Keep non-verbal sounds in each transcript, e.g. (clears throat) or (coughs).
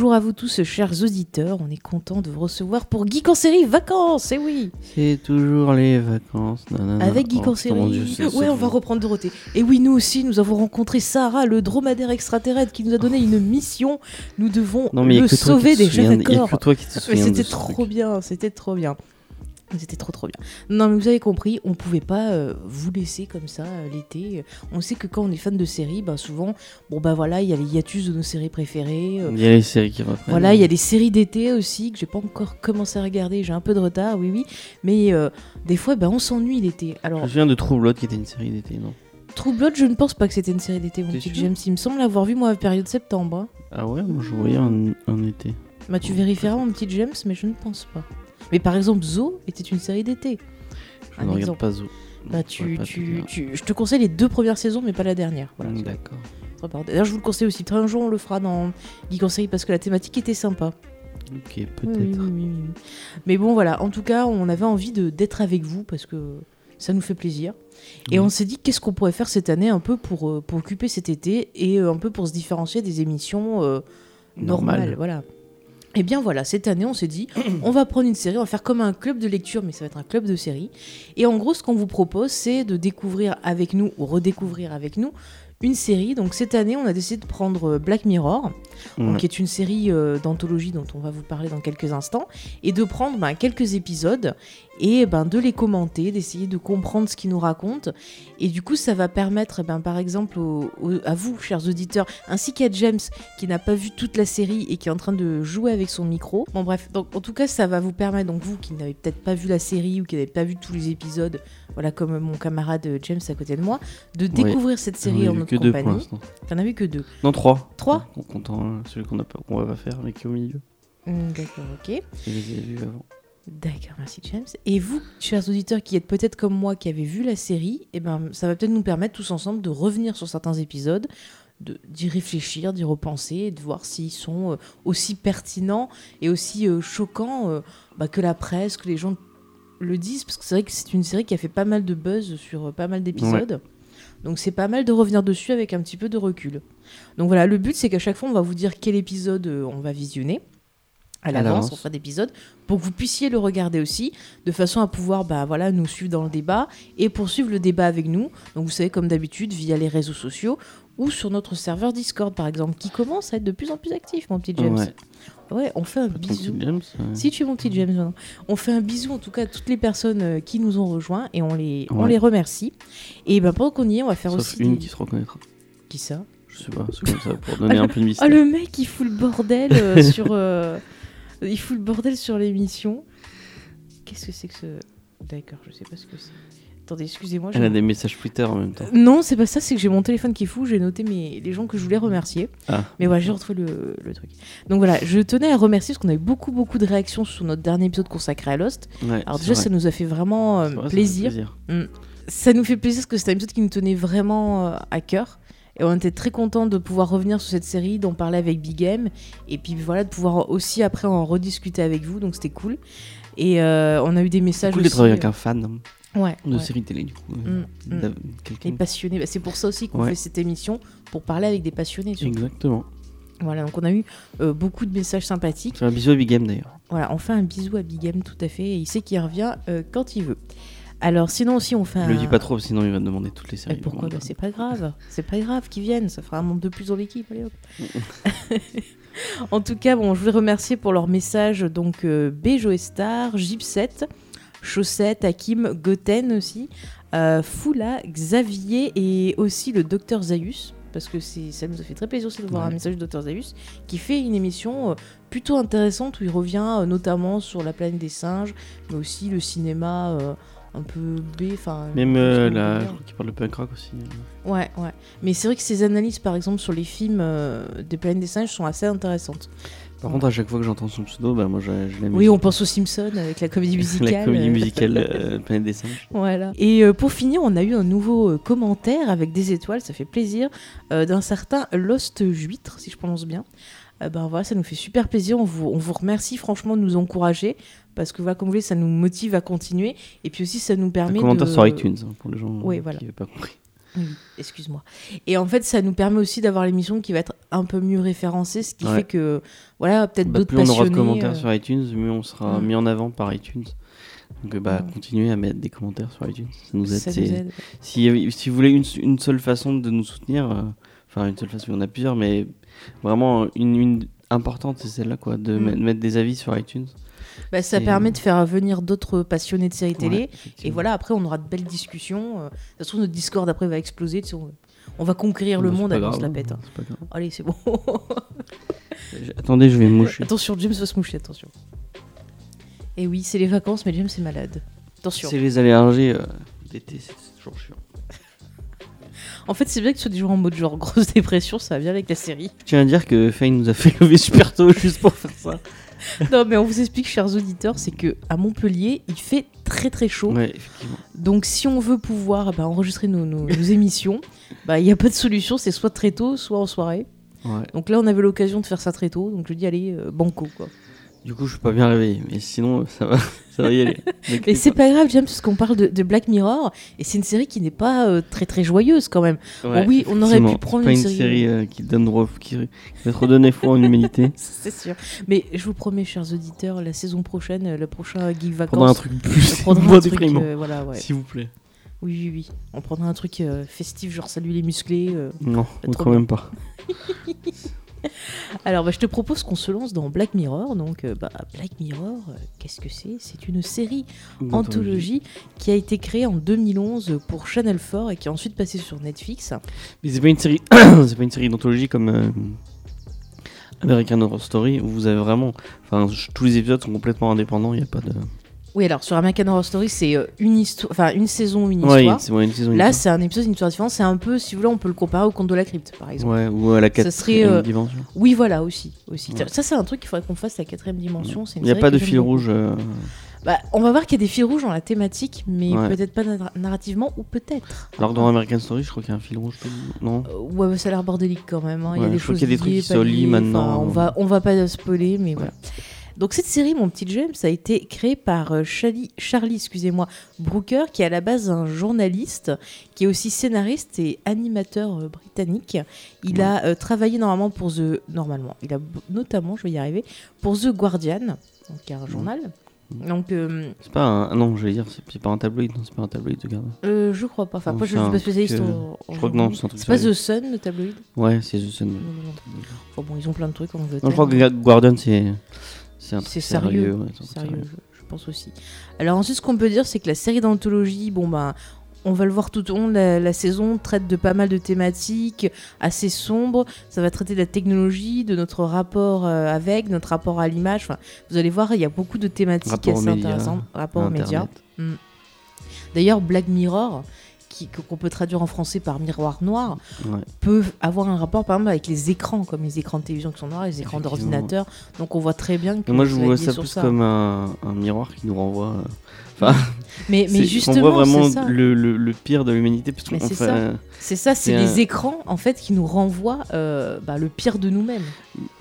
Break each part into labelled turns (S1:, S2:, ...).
S1: Bonjour à vous tous, chers auditeurs. On est content de vous recevoir pour Geek en série vacances. Eh oui.
S2: C'est toujours les vacances. nanana.
S1: Avec Geek
S2: Oh,
S1: en série. ouais, on va reprendre Dorothée. Et oui, nous aussi, nous avons rencontré Sarah, le dromadaire extraterrestre, qui nous a donné une mission. Nous devons
S2: Non, mais
S1: le sauver
S2: te
S1: déjà,
S2: souviens- Il y a
S1: d'accord
S2: que toi qui te
S1: Mais
S2: souviens de
S1: c'était trop
S2: truc.
S1: bien, c'était trop bien. C'était trop trop bien. Non mais vous avez compris, on pouvait pas euh, vous laisser comme ça euh, l'été. On sait que quand on est fan de séries, bah souvent, bon bah voilà, il y a les hiatus de nos séries préférées. euh,
S2: Il y a les séries qui reprennent.
S1: voilà, il y a des séries d'été aussi que j'ai pas encore commencé à regarder. J'ai un peu de retard, oui oui. Mais des fois, bah, on s'ennuie l'été.
S2: Je
S1: Alors
S2: me souviens de True Blood qui était une série d'été, non?
S1: True Blood, je ne pense pas que c'était une série d'été, mon petit James. Il me semble l'avoir vu moi à la période septembre. hein.
S2: Ah ouais, moi je voyais un, un été.
S1: Bah tu vérifieras mon petit James, mais je ne pense pas. Mais par exemple, Zo était une série d'été.
S2: Je ne regarde pas Zo.
S1: Bah,
S2: Je
S1: tu,
S2: te
S1: tu,
S2: dire.
S1: tu- je te conseille les deux premières saisons, mais pas la dernière. Voilà,
S2: Mm, D'accord.
S1: D'ailleurs, je vous le conseille aussi. Un jour, on le fera dans Geek série parce que la thématique était sympa.
S2: Ok, peut-être.
S1: oui, oui, oui. Mais bon, voilà. En tout cas, on avait envie d'être avec vous parce que ça nous fait plaisir. Et on s'est dit qu'est-ce qu'on pourrait faire cette année un peu pour, euh, pour occuper cet été et euh, un peu pour se différencier des émissions euh, normales.
S2: Normal.
S1: Voilà. Et bien voilà, cette année, on s'est dit, (clears throat) on va prendre une série, on va faire comme un club de lecture, mais ça va être un club de séries. Et en gros, ce qu'on vous propose, c'est de découvrir avec nous, ou redécouvrir avec nous, une série. Donc cette année, on a décidé de prendre euh, Black Mirror, donc, qui est une série euh, d'anthologie dont on va vous parler dans quelques instants, et de prendre ben, quelques épisodes et ben, de les commenter, d'essayer de comprendre ce qu'ils nous racontent. Et du coup, ça va permettre, ben, par exemple, au- au- à vous, chers auditeurs, ainsi qu'à James, qui n'a pas vu toute la série et qui est en train de jouer avec son micro. Bon, bref, donc en tout cas, ça va vous permettre, donc vous qui n'avez peut-être pas vu la série ou qui n'avez pas vu tous les épisodes, voilà, comme mon camarade James à côté de moi, de découvrir cette série en
S2: vu
S1: notre
S2: que deux pour
S1: compagnie.
S2: l'instant.
S1: T'en as vu que deux.
S2: Non, trois.
S1: Trois
S2: En comptant euh, celui qu'on va pas faire, mais qui est au milieu.
S1: Hmm, D'accord, ok.
S2: Je les ai vus avant.
S1: D'accord, merci James. Et vous, chers auditeurs qui êtes peut-être comme moi, qui avez vu la série, eh ben, ça va peut-être nous permettre tous ensemble de revenir sur certains épisodes, de- d'y réfléchir, d'y repenser, et de voir s'ils sont euh, aussi pertinents et aussi euh, choquants euh, bah, que la presse, que les gens le disent, parce que c'est vrai que c'est une série qui a fait pas mal de buzz sur pas mal d'épisodes. Donc c'est pas mal de revenir dessus avec un petit peu de recul. Donc voilà, le but c'est qu'à chaque fois on va vous dire quel épisode on va visionner. À l'avance, on fera d'épisodes pour que vous puissiez le regarder aussi, de façon à pouvoir bah, voilà, nous suivre dans le débat et poursuivre le débat avec nous. Donc vous savez, comme d'habitude, via les réseaux sociaux ou sur notre serveur Discord, par exemple, qui commence à être de plus en plus actif, mon petit James.
S2: Ouais.
S1: Ouais, on fait un bisou.
S2: James,
S1: Si tu es mon petit James, maintenant. on fait un bisou en tout cas à toutes les personnes euh, qui nous ont rejoints et on les, on les remercie. Et ben pendant qu'on y est, on va faire
S2: Sauf
S1: aussi.
S2: une
S1: des-
S2: qui se reconnaîtra.
S1: Qui ça?
S2: Je sais pas, c'est comme ça, pour donner un peu de mystère.
S1: Ah, le mec, il fout le bordel euh, (laughs) sur. euh, Il fout le bordel sur l'émission. Qu'est-ce que c'est que ce. D'accord, je sais pas ce que c'est. Attendez, excusez-moi.
S2: Elle a des messages Twitter en même temps.
S1: Non, c'est pas ça, c'est que j'ai mon téléphone qui est fou, j'ai noté mes... les gens que je voulais remercier.
S2: Ah.
S1: Mais voilà, j'ai retrouvé le, le truc. Donc voilà, je tenais à remercier parce qu'on a eu beaucoup, beaucoup de réactions sur notre dernier épisode consacré à Lost.
S2: Ouais,
S1: Alors
S2: c'est
S1: déjà,
S2: vrai.
S1: ça nous a fait vraiment euh,
S2: C'est vrai, ça fait
S1: plaisir. Ça nous fait plaisir parce que c'était un épisode qui nous tenait vraiment euh, à cœur. Et on était très contents de pouvoir revenir sur cette série, d'en parler avec Big M. Et puis voilà, de pouvoir aussi après en rediscuter avec vous. Donc c'était cool. Et euh, on a eu des messages
S2: cool de travailler avec un fan
S1: euh, Ouais.
S2: de
S1: ouais.
S2: série télé, du coup.
S1: Mm,
S2: euh,
S1: mm. Les
S2: quelqu'un-
S1: passionnés. Bah, c'est pour ça aussi qu'on
S2: Ouais.
S1: fait cette émission, pour parler avec des passionnés. surtout.
S2: Exactement.
S1: Voilà, donc on a eu euh, beaucoup de messages sympathiques.
S2: C'est un bisou à Big Game d'ailleurs.
S1: Voilà, on fait un bisou à Big M, tout à fait. Et il sait qu'il revient euh, quand il veut. Alors sinon aussi, on fait un...
S2: Le dis pas trop, sinon il va demander toutes les séries.
S1: pourquoi
S2: Bon,
S1: bah,
S2: bah,
S1: C'est pas grave, c'est pas grave qu'ils viennent, ça fera un membre de plus dans l'équipe. allez, hop. (laughs) en tout cas, bon, je voulais remercier pour leur message donc euh, B Joestar, Gypset, Chaussette, Hakim, Goten aussi, euh, Foula, Xavier et aussi le docteur Zaius. Parce que ça nous a fait très plaisir aussi de voir
S2: Ouais.
S1: un message du docteur Zaius qui fait une émission euh, plutôt intéressante où il revient euh, notamment sur la planète des singes, mais aussi le cinéma euh, un peu B. enfin,
S2: Même euh, la, crois qu'il parle de punk rock aussi. euh.
S1: Ouais, ouais. Mais c'est vrai que ces analyses, par exemple, sur les films euh, des planètes des singes sont assez intéressantes.
S2: Par contre, à chaque fois que j'entends son pseudo, bah moi je, je l'aime.
S1: Oui, on pense aux Simpsons avec la comédie (laughs) musicale.
S2: La comédie
S1: euh, (laughs)
S2: musicale euh, Planète des singes.
S1: Voilà. Et euh, pour finir, on a eu un nouveau euh, commentaire avec des étoiles, ça fait plaisir, euh, d'un certain Lost Juitre, si je prononce bien. Euh, ben voilà, ça nous fait super plaisir. On vous, on vous remercie franchement de nous encourager parce que voilà, comme vous voulez, ça nous motive à continuer et puis aussi ça nous
S2: Un
S1: permet
S2: commentaire
S1: de.
S2: sur iTunes hein, pour les gens
S1: Oui,
S2: qui
S1: voilà.
S2: n'avaient pas compris.
S1: Oui, excuse-moi. Et en fait, ça nous permet aussi d'avoir l'émission qui va être un peu mieux référencée, ce qui
S2: Ouais.
S1: fait que, voilà, peut-être
S2: Bah,
S1: d'autres
S2: plus on aura
S1: passionnés.
S2: de commentaires
S1: euh,
S2: sur iTunes, mieux on sera
S1: Mm.
S2: mis en avant par iTunes. Donc bah,
S1: Mm.
S2: continuez à mettre des commentaires sur iTunes. Ça nous aide.
S1: ça
S2: c'est-
S1: nous aide.
S2: Si, vous voulez une, une seule façon de nous soutenir, euh, enfin une seule façon, il y en a plusieurs, mais vraiment une, une importante, c'est celle-là, quoi, de
S1: Mm.
S2: met- mettre des avis sur iTunes.
S1: Bah, ça
S2: Et-
S1: permet de faire venir d'autres passionnés de séries télé. Et voilà, après, on aura de belles discussions. euh, Ça se trouve, notre Discord après va exploser. on, va conquérir le
S2: Bah,
S1: monde
S2: grave,
S1: se la pète. hein. Allez, c'est bon. (laughs)
S2: Attendez, je vais me moucher.
S1: attention, James va se moucher, attention. Et oui, c'est les vacances, mais James est malade. Attention.
S2: C'est les allergies euh, d'été, c'est toujours chiant.
S1: En fait, c'est bien que tu sois des jours en mode genre grosse dépression, ça va bien avec la série.
S2: Je tiens à dire que Fane nous a fait (laughs) lever super tôt juste pour faire ça. (laughs)
S1: non, mais on vous explique, chers auditeurs, c'est que à Montpellier, il fait très très chaud.
S2: Ouais, effectivement.
S1: Donc, si on veut pouvoir bah, enregistrer nos, nos- nos émissions, bah, il n'y a pas de solution, c'est soit très tôt, soit en soirée.
S2: Ouais.
S1: Donc là, on avait l'occasion de faire ça très tôt, donc je dis, allez, euh, banco, quoi.
S2: Du coup, je suis pas bien réveillé, mais sinon, ça va, (laughs) ça va y aller. (laughs)
S1: Mais c'est pas grave, James, parce qu'on parle de, de Black Mirror, et c'est une série qui n'est pas euh, très très joyeuse quand même.
S2: Ouais,
S1: oui, on aurait pu prendre
S2: pas
S1: une
S2: une
S1: série-
S2: série euh, qui donne re- qui, qui va te redonner foi en l'humanité. (laughs)
S1: C'est sûr. Mais je vous promets, chers auditeurs, la saison prochaine, euh, le prochain Geek
S2: Prendre un
S1: Vacances,
S2: truc
S1: on
S2: plus
S1: prendra un truc, euh, voilà, ouais.
S2: s'il vous plaît.
S1: Oui, oui, oui. On prendra un truc euh, festif, genre salut les musclés. euh.
S2: Non,
S1: Trop
S2: quand
S1: bien.
S2: même pas. (laughs)
S1: Alors, bah, je te propose qu'on se lance dans Black Mirror. Donc, euh, bah, Black Mirror, euh, qu'est-ce que c'est? C'est une série anthologie qui a été créée en 2011 pour Channel 4 et qui est ensuite passée sur Netflix.
S2: Mais c'est pas une série, (coughs) c'est pas une série d'anthologie comme euh, American Horror Story où vous avez vraiment, enfin, tous les épisodes sont complètement indépendants. Il y a pas de.
S1: Oui, alors sur American Horror Story, c'est euh, une histoire, enfin une saison, une
S2: Ouais,
S1: histoire.
S2: c'est ouais, une saison. une
S1: Là, c'est un épisode, une histoire différente. C'est un peu, si vous voulez, on peut le comparer au conte de la crypte, par exemple.
S2: Ouais, ou à la quatrième
S1: euh,
S2: dimension.
S1: Oui, voilà, aussi. aussi. Ça, c'est un truc qu'il faudrait qu'on fasse la quatrième dimension.
S2: Il n'y a pas de fil rouge. euh,
S1: Bah, on va voir qu'il y a des fils rouges dans la thématique, mais
S2: Ouais.
S1: peut-être pas narra- narrativement, ou peut-être.
S2: Alors dans American Story, je crois qu'il y a un fil rouge. Non?
S1: Euh, ouais, bah, ça a l'air bordélique quand même. hein. Il y a des
S2: je crois
S1: choses
S2: qu'il y a des trucs qui liés
S1: liées.
S2: maintenant.
S1: Enfin, on va, on va pas spoiler, mais voilà. Donc cette série, mon petit James, a été créée par euh, Charlie, Charlie excusez-moi, Brooker, qui est à la base un journaliste, qui est aussi scénariste et animateur euh, britannique. Il a euh, travaillé normalement pour The... Normalement, il a notamment, je vais y arriver, pour The Guardian, donc qui est un journal. Donc, euh,
S2: C'est pas un. non, je vais dire, c'est pas un tabloïd. Non, c'est pas un tabloïd de
S1: euh, je crois pas. Enfin, moi, je suis pas spécialiste en- en
S2: je crois que non, c'est un truc
S1: C'est pas. The Sun, le tabloïd?
S2: Ouais, c'est The Sun.
S1: Enfin, bon, ils ont plein de trucs en.
S2: Non, je crois que Guardian, c'est. C'est
S1: sérieux,
S2: ouais,
S1: sérieux, je, je pense aussi. Alors ensuite, ce qu'on peut dire, c'est que la série d'anthologie, bon ben, on va le voir tout au long de la, la saison, traite de pas mal de thématiques assez sombres. Ça va traiter de la technologie, de notre rapport euh, avec, notre rapport à l'image. Enfin, vous allez voir, il y a beaucoup de thématiques
S2: Rapport
S1: assez
S2: médias,
S1: intéressantes. Rapport aux médias.
S2: Internet.
S1: D'ailleurs, Black Mirror, qu'on peut traduire en français par miroir noir,
S2: Ouais.
S1: peut avoir un rapport par exemple avec les écrans, comme les écrans de télévision qui sont noirs, les écrans d'ordinateur. Donc on voit très bien que
S2: Et moi, je vois ça plus comme un, un miroir qui nous renvoie. Euh, (laughs)
S1: Mais, mais justement,
S2: on voit vraiment
S1: ça.
S2: le, le, le pire de l'humanité. qu'on
S1: c'est ça.
S2: euh,
S1: C'est ça, c'est les
S2: un-
S1: écrans en fait qui nous renvoient euh, bah, le pire de nous-mêmes.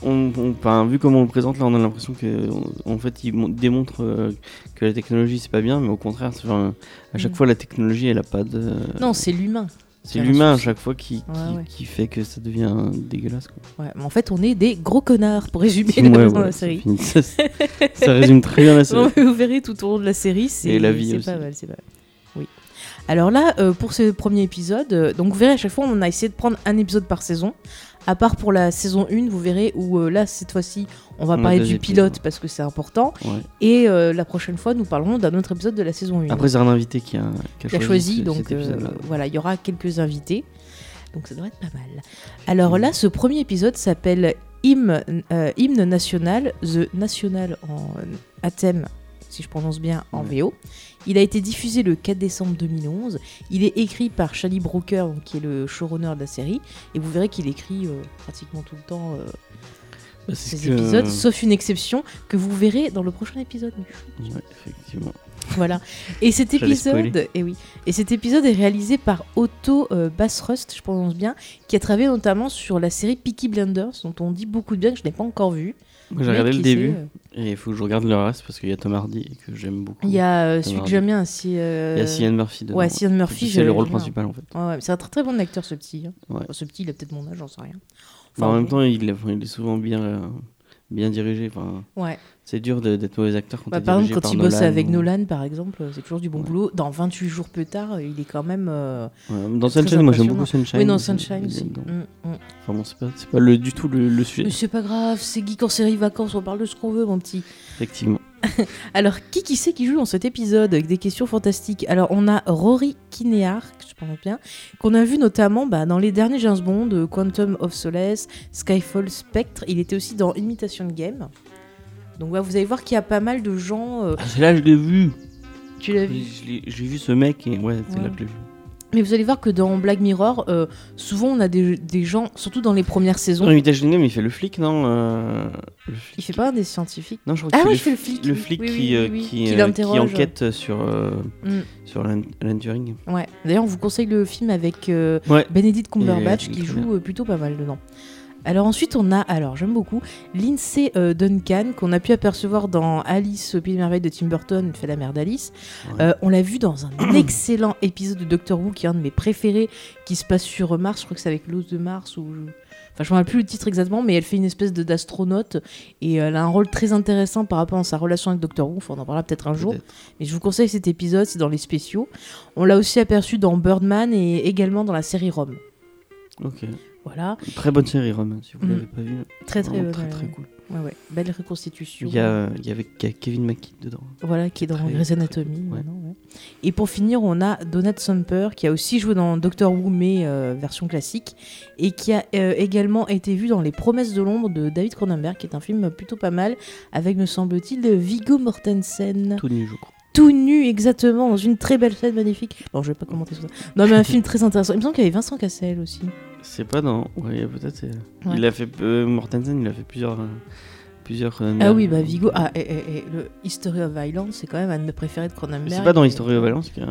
S2: on, on- enfin, vu comment on le présente là, on a l'impression que on- en fait, il mon- démontre euh, que la technologie c'est pas bien, mais au contraire, genre, à chaque
S1: Mm.
S2: fois la technologie elle a pas de.
S1: Non, c'est l'humain.
S2: C'est l'humain à chaque fois qui, qui,
S1: Ouais, ouais.
S2: qui fait que ça devient dégueulasse. Quoi.
S1: Ouais, mais en fait, on est des gros connards pour résumer (laughs) la
S2: ça
S1: série.
S2: ça, (laughs) ça résume très bien la série.
S1: Non, vous verrez tout au long de la série, c'est
S2: la
S1: pas mal, c'est pas mal. Oui. Alors là, euh, pour ce premier épisode, euh, donc vous verrez à chaque fois, on a essayé de prendre un épisode par saison. À part pour la saison 1, vous verrez où euh, là, cette fois-ci, on va
S2: On
S1: parler du
S2: épisodes.
S1: pilote parce que c'est important.
S2: Ouais.
S1: Et euh, la prochaine fois, nous parlerons d'un autre épisode de la saison 1.
S2: Après, c'est un invité qui a, qui a
S1: qui a
S2: choisi,
S1: donc euh, voilà, il y aura quelques invités. Donc ça devrait être pas mal. Alors là, ce premier épisode s'appelle Hymne, euh, Hymne national, The National en à thème, si je prononce bien, en
S2: Ouais.
S1: VO. Il a été diffusé le 4 décembre 2011. Il est écrit par Charlie Brooker, donc, qui est le showrunner de la série. Et vous verrez qu'il écrit euh, pratiquement tout le temps euh,
S2: Bah,
S1: ces
S2: que-
S1: épisodes, sauf une exception que vous verrez dans le prochain épisode.
S2: Ouais, effectivement.
S1: Voilà. Et cet épisode, et oui. Et cet épisode est réalisé par Otto euh, Bassrust, je prononce bien, qui a travaillé notamment sur la série Peaky Blinders, dont on dit beaucoup de bien que je n'ai pas encore vu.
S2: J'ai regardé le début
S1: sait,
S2: Et il faut que je regarde le reste parce qu'il y a Tom Hardy et que j'aime beaucoup.
S1: Il y a euh, celui que j'aime bien, c'est. euh,
S2: Il y a Cillian Murphy dedans.
S1: Ouais, Cillian Murphy,
S2: C'est le rôle principal en fait.
S1: Ouais, ouais, c'est un très très bon acteur ce petit. hein.
S2: Ouais.
S1: Enfin, ce petit, il a peut-être mon âge, j'en sais rien.
S2: En
S1: Enfin,
S2: même temps, il est, enfin, il est souvent bien, euh, bien dirigé. Enfin,
S1: ouais.
S2: C'est dur d'être mauvais acteur quand
S1: Bah, par exemple, quand
S2: par
S1: il bosse
S2: Nolan
S1: avec
S2: ou-
S1: Nolan, par exemple, c'est toujours du bon
S2: Ouais.
S1: boulot. Dans 28 jours plus tard, il est quand même. euh,
S2: Ouais, dans Sunshine, moi j'aime beaucoup Sunshine.
S1: Oui, dans Sunshine aussi. Mm, mm.
S2: Enfin bon, c'est pas, pas le, du tout le, le sujet,
S1: Mais c'est pas grave, c'est Geek en série vacances, on parle de ce qu'on veut, mon petit.
S2: effectivement. (laughs)
S1: Alors, qui qui c'est qui joue dans cet épisode avec des questions fantastiques? Alors, on a Rory Kinnear, que je prononce bien, qu'on a vu notamment bah, dans les derniers James Bond, euh, Quantum of Solace, Skyfall, Spectre. Il était aussi dans Imitation Game. Donc, ouais, vous allez voir qu'il y a pas mal de gens. euh,
S2: Ah, c'est là que je l'ai vu.
S1: tu l'as vu
S2: Je l'ai- J'ai vu ce mec et ouais, c'est
S1: Ouais.
S2: là que je l'ai vu.
S1: Mais vous allez voir que dans Black Mirror, euh, souvent on a des, des gens, surtout dans les premières saisons.
S2: Dans Imitation Game, il fait le flic, non euh, le flic.
S1: Il fait pas un des scientifiques
S2: Non, je crois
S1: Ah oui, il fait le flic,
S2: Le
S1: oui.
S2: flic
S1: Oui,
S2: qui,
S1: oui,
S2: euh,
S1: oui, oui.
S2: qui,
S1: Qui
S2: euh,
S1: l'interroge.
S2: enquête sur, euh,
S1: Mm.
S2: sur Alan, Alan Turing.
S1: Ouais. D'ailleurs, on vous conseille le film avec euh,
S2: Ouais.
S1: Benedict Cumberbatch
S2: Et-
S1: qui
S2: très
S1: joue euh, plutôt pas mal dedans. Alors ensuite, on a, alors j'aime beaucoup, Lindsay euh, Duncan, qu'on a pu apercevoir dans Alice au Pays des Merveilles de Tim Burton, fait la mère d'Alice.
S2: Ouais.
S1: Euh, on l'a vu dans un (coughs) excellent épisode de Doctor Who, qui est un de mes préférés, qui se passe sur Mars, je crois que c'est avec l'os de Mars, ou... Enfin, je ne me rappelle plus le titre exactement, mais elle fait une espèce d'astronaute, et elle a un rôle très intéressant par rapport à sa relation avec Doctor Who, enfin, on en parlera peut-être un jour. Mais je vous conseille cet épisode, c'est dans les spéciaux. On l'a aussi aperçu dans Birdman et également dans la série Rome.
S2: Ok.
S1: Voilà,
S2: Très bonne série, Rome, si vous
S1: Mm.
S2: l'avez pas vu.
S1: très très,
S2: très, très cool.
S1: Ouais, ouais. Belle reconstitution.
S2: Il y a, il y avait Kevin McKidd dedans.
S1: Voilà, qui est dans Grey's Anatomy.
S2: ouais.
S1: Et pour finir, on a Donald Sumper, qui a aussi joué dans Doctor Who, mais euh, version classique, et qui a euh, également été vu dans Les Promesses de l'ombre de David Cronenberg, qui est un film plutôt pas mal, avec, me semble-t-il, Viggo Mortensen.
S2: Tout nu, je crois.
S1: tout nu exactement dans une très belle scène magnifique. Bon, je vais pas commenter sur ça. Non, mais un film très intéressant. Il me semble qu'il y avait Vincent Cassel aussi.
S2: C'est pas dans. Ouais, peut-être.
S1: Ouais.
S2: Il a fait. euh, Mortensen, il a fait plusieurs. euh, plusieurs
S1: Ah oui, bah Vigo. Ah, et, et- et le History of Violence, c'est quand même un de mes préférés de Cronenberg.
S2: C'est pas dans History of Valence qu'il y a.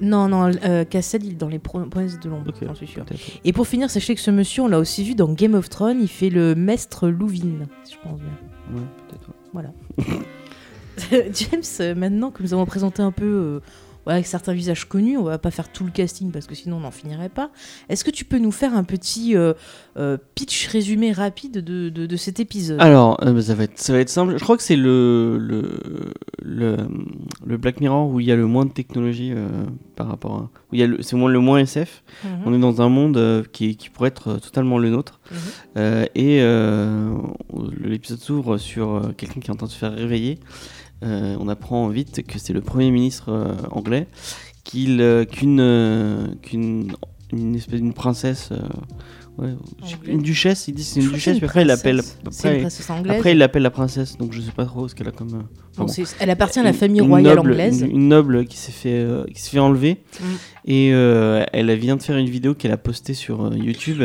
S1: Non, non, euh, Cassel, il est dans les Pro- promesses de l'ombre,
S2: Ok,
S1: j'en suis sûr. Et pour finir, sachez que ce monsieur, on l'a aussi vu dans Game of Thrones. Il fait le maître Louvin, si je pense bien.
S2: Ouais, peut-être. ouais. (laughs)
S1: James, euh, maintenant que nous avons présenté un peu euh, voilà, avec certains visages connus, on va pas faire tout le casting parce que sinon on n'en finirait pas. Est-ce que tu peux nous faire un petit euh, euh, pitch résumé rapide de, de- de cet épisode?
S2: Alors, euh, bah, ça, va être, ça va être simple. Je crois que c'est le, le, le, le Black Mirror où il y a le moins de technologie par rapport à. Où il y a le- c'est moins, le moins SF.
S1: Mhm.
S2: On est dans un monde qui, qui pourrait être totalement le nôtre.
S1: Mhm.
S2: Et l'épisode s'ouvre sur quelqu'un qui est en train de se faire réveiller. Euh, on apprend vite que c'est le Premier ministre euh, anglais, qu'il, euh, qu'une, qu'une une espèce d'une princesse, ouais, une duchesse, il dit c'est une duchesse,
S1: c'est
S2: puis après il l'appelle.
S1: une
S2: Après, il l'appelle la princesse, donc je sais pas trop ce qu'elle a comme. euh,
S1: Bon,
S2: bon.
S1: c'est- elle appartient à la
S2: Une-
S1: famille
S2: une
S1: royale
S2: noble-
S1: anglaise.
S2: Une, une noble qui s'est fait, euh, qui fait enlever.
S1: Mm.
S2: Et euh, elle vient de faire une vidéo qu'elle a postée sur YouTube.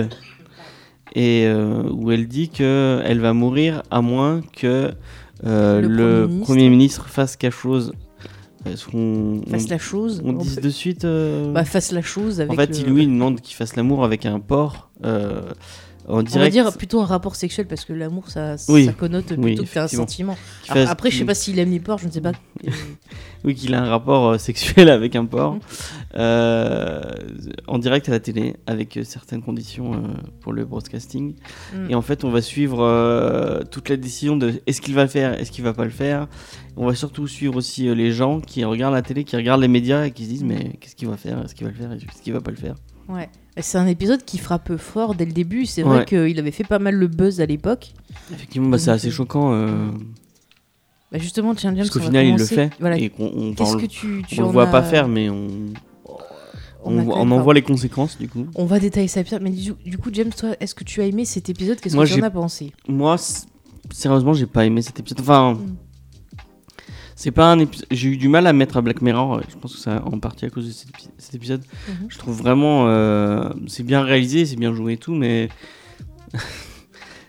S2: Et où elle dit que elle va mourir à moins que
S1: Le
S2: le,
S1: Premier ministre.
S2: Premier ministre fasse quelque chose. Est-ce qu'on
S1: Fasse
S2: on,
S1: la chose.
S2: on
S1: On
S2: dit de suite euh,
S1: Bah, fasse la chose avec
S2: En fait,
S1: le-
S2: il lui demande qu'il fasse l'amour avec un porc euh, en
S1: On va dire plutôt un rapport sexuel parce que l'amour ça,
S2: Oui.
S1: ça connote plutôt
S2: Oui,
S1: que un sentiment.
S2: fasse-
S1: après, je sais pas s'il aime les porcs, je ne sais pas. (laughs)
S2: Oui, qu'il a un rapport euh, sexuel (laughs) avec un porc
S1: Mhm.
S2: euh, en direct à la télé avec euh, certaines conditions euh, pour le broadcasting.
S1: Mm.
S2: Et en fait, on va suivre euh, toute la décision de est-ce qu'il va le faire, est-ce qu'il va pas le faire. On va surtout suivre aussi les gens qui regardent la télé, qui regardent les médias et qui se disent mais qu'est-ce qu'il va faire, est-ce qu'il va le faire, est-ce qu'il va pas le faire.
S1: Ouais. C'est un épisode qui frappe fort dès le début. C'est vrai
S2: Ouais.
S1: qu'il avait fait pas mal le buzz à l'époque.
S2: Effectivement, bah, c'est assez
S1: euh,
S2: choquant. euh,
S1: Bah justement, tiens, James,
S2: parce qu'au final, il le fait
S1: Voilà.
S2: et qu'on on,
S1: que tu, tu
S2: on le
S1: en
S2: voit pas
S1: as-
S2: faire, mais on, on, en voit les conséquences du coup.
S1: On va détailler ça plus. Mais du, du coup, James, toi, est-ce que tu as aimé cet épisode? Qu'est-ce que tu en
S2: j'ai-
S1: as pensé?
S2: Moi, sérieusement, j'ai pas aimé cet épisode. Enfin,
S1: Mm.
S2: C'est pas un épisode. J'ai eu du mal à mettre à Black Mirror. euh, Je pense que c'est en partie à cause de cet, épi- cet épisode.
S1: Mhm.
S2: Je trouve vraiment. euh, c'est bien réalisé, c'est bien joué et tout, mais. (laughs)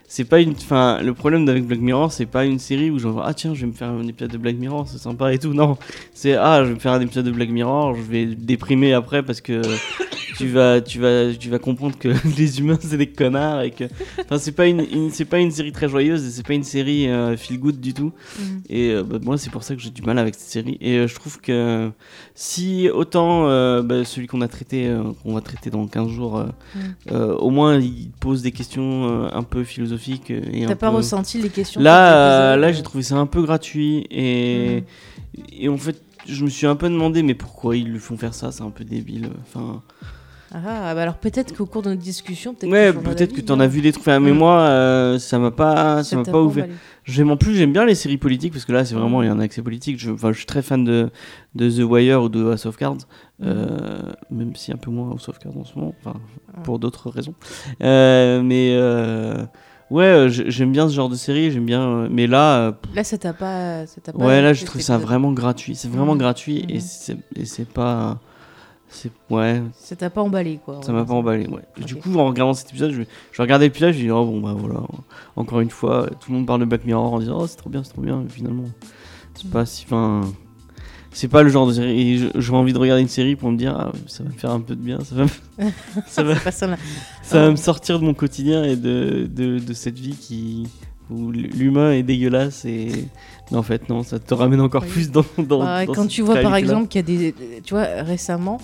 S2: c'est pas une. Enfin, le problème avec Black Mirror, c'est pas une série où genre ah tiens, je vais me faire un épisode de Black Mirror, c'est sympa et tout. Non, c'est ah, je vais me faire un épisode de Black Mirror, je vais déprimer après parce que tu vas, tu vas, tu vas comprendre que (laughs) les humains c'est des connards et que, enfin, c'est pas une, une- c'est pas une série très joyeuse, et c'est pas une série euh, feel good du tout.
S1: Mhm.
S2: Et euh, bah, moi, c'est pour ça que j'ai du mal avec cette série. Et euh, je trouve que si autant euh, bah, celui qu'on a traité, qu'on va traiter dans 15 jours,
S1: Mm.
S2: euh, au moins il pose des questions un peu philosophiques. et
S1: T'as pas
S2: peu-
S1: ressenti les questions
S2: Là, là, j'ai trouvé ça un peu gratuit et
S1: Mhm.
S2: et en fait, je me suis un peu demandé, mais pourquoi ils lui font faire ça? C'est un peu débile. Enfin,
S1: Ah, bah alors peut-être qu'au cours de notre discussion, peut-être
S2: ouais,
S1: tu changeras
S2: peut-être que t'en
S1: hein.
S2: as vu des trucs. Enfin, mais
S1: Mm.
S2: moi, euh, ça m'a pas, ça m'a pas ouvert. J'aime en plus, j'aime bien les séries politiques parce que là, c'est vraiment
S1: Mm.
S2: il y a un accès politique. Je, je suis très fan de, de The Wire ou de House of Cards, euh, même si un peu moins House of Cards en ce moment, enfin,
S1: Mm.
S2: pour d'autres raisons. Euh, mais ouais, j'ai- j'aime bien ce genre de série. J'aime bien, mais là.
S1: Là, ça t'a pas. Ça t'a pas
S2: Ouais, là, je trouve ça vraiment gratuit. C'est vraiment
S1: Mhm.
S2: gratuit et c'est pas. C'est ouais,
S1: Ça t'a pas emballé, quoi.
S2: ça m'a pas emballé. Ouais. Du coup, en regardant cet épisode, je, je regardais le pilote, je dis oh bon bah voilà, encore une fois, tout le monde parle de Black Mirror en disant oh c'est trop bien, c'est trop bien. Mais finalement, c'est
S1: Mhm.
S2: pas si. Enfin, c'est pas le genre de série. Et j'ai envie de regarder une série pour me dire ah ça va me faire un peu de bien, ça va, me- (laughs) ça va,
S1: ça, là. Ah.
S2: me sortir de mon quotidien et de, de, de cette vie qui où l'humain est dégueulasse et mais en fait non ça te ramène encore
S1: Oui.
S2: plus dans, dans,
S1: Bah,
S2: dans
S1: quand tu vois par exemple qu'il y a des. Tu vois, récemment,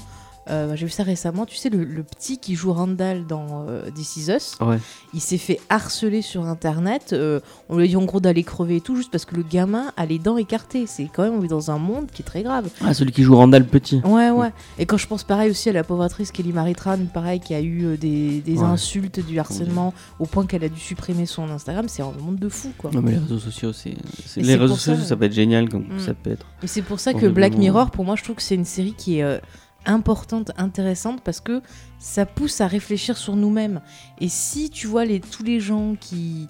S1: euh, j'ai vu ça récemment, tu sais, le, le petit qui joue Randall dans euh, This Is Us,
S2: ouais
S1: il s'est fait harceler sur internet. euh, on lui a dit en gros d'aller crever et tout, juste parce que le gamin a les dents écartées. C'est quand même, on vit dans un monde qui est très grave.
S2: ah celui qui joue Randall petit
S1: Ouais, ouais. Et quand je pense pareil aussi à la pauvre actrice Kelly Maritran, pareil, qui a eu euh, des, des
S2: Ouais.
S1: insultes, du harcèlement, au point qu'elle a dû supprimer son Instagram, c'est un monde de fou, quoi.
S2: non mais les réseaux sociaux c'est c'est-
S1: Et
S2: les
S1: c'est
S2: réseaux
S1: pour ça,
S2: sociaux ça peut être génial comme
S1: Mm.
S2: ça peut être
S1: Et c'est pour ça que Black
S2: Horriblement.
S1: Mirror, pour moi, je trouve que c'est une série qui est euh, importante, intéressante, parce que ça pousse à réfléchir sur nous-mêmes. Et si tu vois les, tous les gens qui,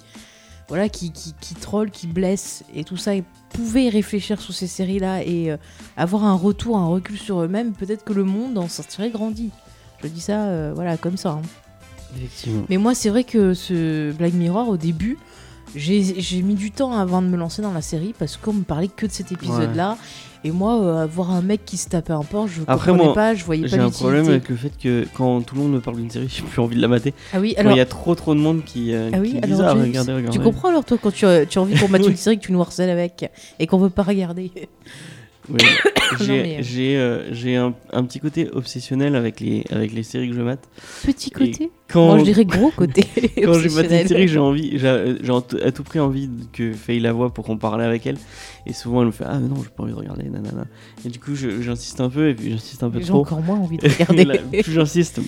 S1: voilà, qui, qui, qui trollent, qui blessent et tout ça, et pouvaient réfléchir sur ces séries-là et euh, avoir un retour, un recul sur eux-mêmes, peut-être que le monde en sortirait grandi. Je dis ça, euh, voilà, comme ça. hein.
S2: effectivement
S1: Mais moi, c'est vrai que ce Black Mirror, au début, j'ai mis du temps avant de me lancer dans la série parce qu'on me parlait que de cet épisode-là. Et moi, euh, voir un mec qui se tapait un porc, je
S2: Après,
S1: comprenais
S2: moi,
S1: pas, je voyais pas
S2: j'ai un problème avec le fait que quand tout le monde me parle d'une série (laughs) j'ai plus envie de la mater.
S1: Ah oui, alors,
S2: il y a trop trop de monde qui, euh,
S1: ah oui,
S2: qui
S1: alors
S2: ah regardez regardez
S1: tu comprends alors toi quand tu, as- tu as envie qu'on mette (laughs) une série que tu nous harcèles avec et qu'on veut pas regarder
S2: Oui. (coughs) j'ai
S1: euh,
S2: j'ai, euh, j'ai un, un petit côté obsessionnel avec les avec les séries que je mate
S1: Petit côté
S2: quand
S1: Moi je dirais gros côté. (laughs)
S2: Quand j'ai maté une série, j'ai envie, j'ai j'ai à tout prix envie que Faye la voie pour qu'on parle avec elle. Et souvent, elle me fait Ah, mais non, j'ai pas envie de regarder, nanana. Et du coup, j'insiste un peu, et puis j'insiste un peu
S1: J'ai
S2: trop.
S1: encore moins envie de (laughs) regarder.
S2: Là, plus j'insiste,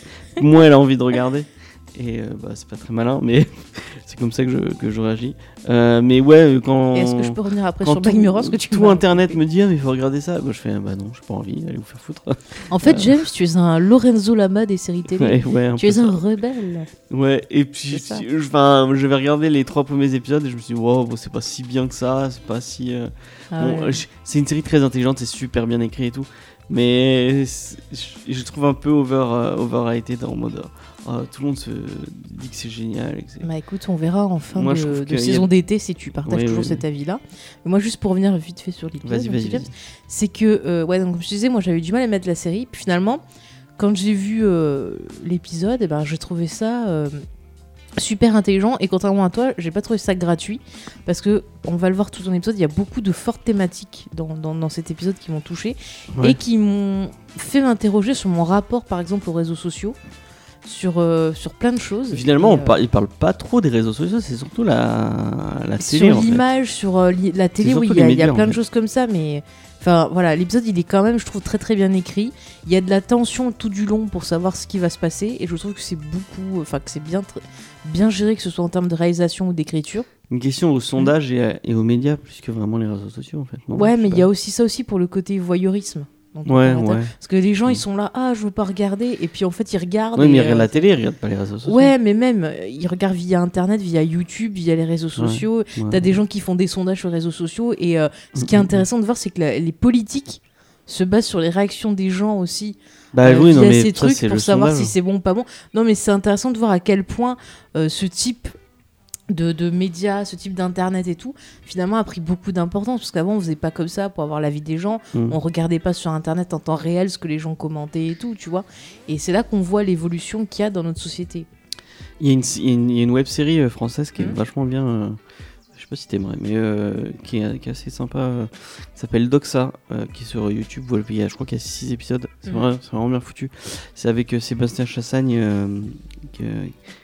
S2: moins elle a envie de regarder. (laughs) Et euh, bah, c'est pas très malin, mais (laughs) c'est comme ça que je, que je réagis. Euh, mais ouais, quand.
S1: Et Est-ce que je peux revenir après
S2: quand
S1: sur Black Mirror que tu
S2: tout internet me dit ah mais il faut regarder ça moi je fais ah, bah non j'ai pas envie allez vous faire foutre
S1: En fait,
S2: Euh.
S1: James, tu es un Lorenzo Lama des séries télé.
S2: ouais, ouais, un
S1: tu es
S2: ça.
S1: un rebelle.
S2: Ouais, et puis je- enfin, j'avais regardé les trois premiers épisodes et je me suis dit, wow, bon, c'est pas si bien que ça, c'est pas si. euh,
S1: Ah
S2: bon,
S1: ouais.
S2: je- c'est une série très intelligente, c'est super bien écrit et tout, mais je, je trouve un peu over, euh, overrated en mode. Euh, tout le monde se dit que c'est génial. que
S1: Bah écoute, on verra en fin
S2: Moi,
S1: de,
S2: a-
S1: saison d'été si tu partages toujours cet avis-là. Mais moi, juste pour revenir vite fait sur
S2: vas-y.
S1: c'est que, euh, ouais, donc comme je disais, moi j'avais du mal à mettre la série. Puis finalement, quand j'ai vu euh, l'épisode, eh ben, j'ai trouvé ça euh, super intelligent. Et contrairement à toi, j'ai pas trouvé ça gratuit. Parce que, on va le voir tout en épisode, il y a beaucoup de fortes thématiques dans, dans, dans cet épisode qui m'ont touché
S2: Ouais.
S1: et qui m'ont fait m'interroger sur mon rapport, par exemple, aux réseaux sociaux. Sur, euh, sur plein de choses.
S2: Finalement, on
S1: euh,
S2: par- il parle pas trop des réseaux sociaux, c'est surtout la, la télé.
S1: sur
S2: en fait.
S1: l'image, sur euh, li- la télé, oui, il y a, y plein de
S2: fait.
S1: choses comme ça, mais enfin voilà, l'épisode il est quand même, je trouve, très très bien écrit. Il y a de la tension tout du long pour savoir ce qui va se passer, et je trouve que c'est beaucoup, enfin que c'est bien tr- bien géré, que ce soit en termes de réalisation ou d'écriture.
S2: Une question au sondage et, à- et aux médias, plus que vraiment les réseaux sociaux, en fait. non?
S1: Ouais, mais il y a aussi ça aussi pour le côté voyeurisme. Dont
S2: Ouais.
S1: Parce que les gens
S2: Mm.
S1: ils sont là, ah je veux pas regarder, et puis en fait ils regardent.
S2: Ouais, mais ils
S1: euh,
S2: regardent la télé, ils regardent pas les réseaux sociaux.
S1: Ouais, mais même, euh, ils regardent via Internet, via YouTube, via les réseaux sociaux.
S2: Ouais.
S1: T'as des gens qui font des sondages sur les réseaux sociaux et euh, ce qui est
S2: Mm, mm,
S1: intéressant de voir, c'est que la- les politiques se basent sur les réactions des gens aussi
S2: Bah
S1: euh,
S2: oui,
S1: via
S2: non, mais
S1: ces
S2: ça,
S1: trucs
S2: c'est
S1: pour savoir
S2: sondage.
S1: si c'est bon ou pas bon. Non, mais c'est intéressant de voir à quel point euh, ce type de, de médias, ce type d'internet et tout, finalement a pris beaucoup d'importance parce qu'avant on faisait pas comme ça pour avoir l'avis des gens,
S2: Mm.
S1: on regardait pas sur internet en temps réel ce que les gens commentaient et tout, tu vois. Et c'est là qu'on voit l'évolution qu'il y a dans notre société.
S2: Il y a une, une, web série euh, française qui est
S1: Mhm.
S2: vachement bien. euh, je sais pas si t'aimerais, mais euh, qui, est, qui est assez sympa. euh, qui s'appelle Doxa, euh, qui est sur YouTube. Voilà, il y a- je crois qu'il y a 6 épisodes. C'est vrai- c'est vraiment bien foutu. C'est avec Sébastien Chassagne, qui,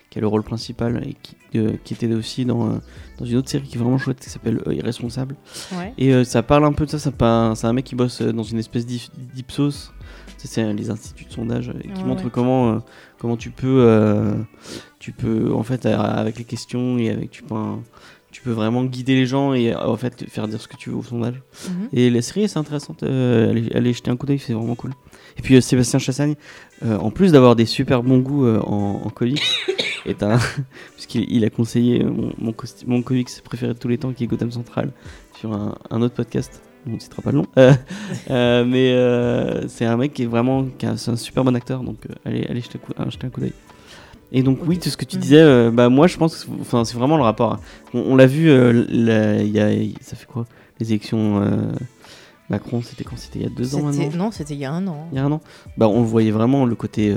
S2: qui a le rôle principal et qui, qui était aussi dans, dans une autre série qui est vraiment chouette qui s'appelle Irresponsable.
S1: Ouais.
S2: Et ça parle un peu de ça. C'est un mec qui bosse dans une espèce d'Ip- d'Ipsos. C'est les instituts de sondage euh, qui
S1: Ouais,
S2: montrent
S1: ouais.
S2: comment, comment tu peux, tu peux, en fait, avec les questions et avec, tu peux, un- tu peux vraiment guider les gens et euh, en fait faire dire ce que tu veux au sondage.
S1: Mhm.
S2: Et la série, c'est intéressante. euh, allez, allez jeter un coup d'œil, c'est vraiment cool. Et puis euh, Sébastien Chassagne, euh, en plus d'avoir des super bons goûts en, en comics, (coughs) est un, (laughs) puisqu'il il a conseillé mon, mon, comics préféré de tous les temps, qui est Gotham Central, sur un, un autre podcast. On ne citera pas le nom. (laughs) Mais c'est un mec qui est vraiment qui a- un super bon acteur, donc allez, allez jeter, un coup- jeter un coup d'œil. Et donc oui, tout ce que tu
S1: Mhm.
S2: disais, euh, bah moi je pense que c'est- enfin, c'est vraiment le rapport. hein. On, on l'a vu, euh, la- il y a, ça fait quoi? Les élections euh, Macron, c'était quand? C'était il y a deux ans maintenant?
S1: Non, c'était il y a un an.
S2: Il y a un an Bah on voyait vraiment le côté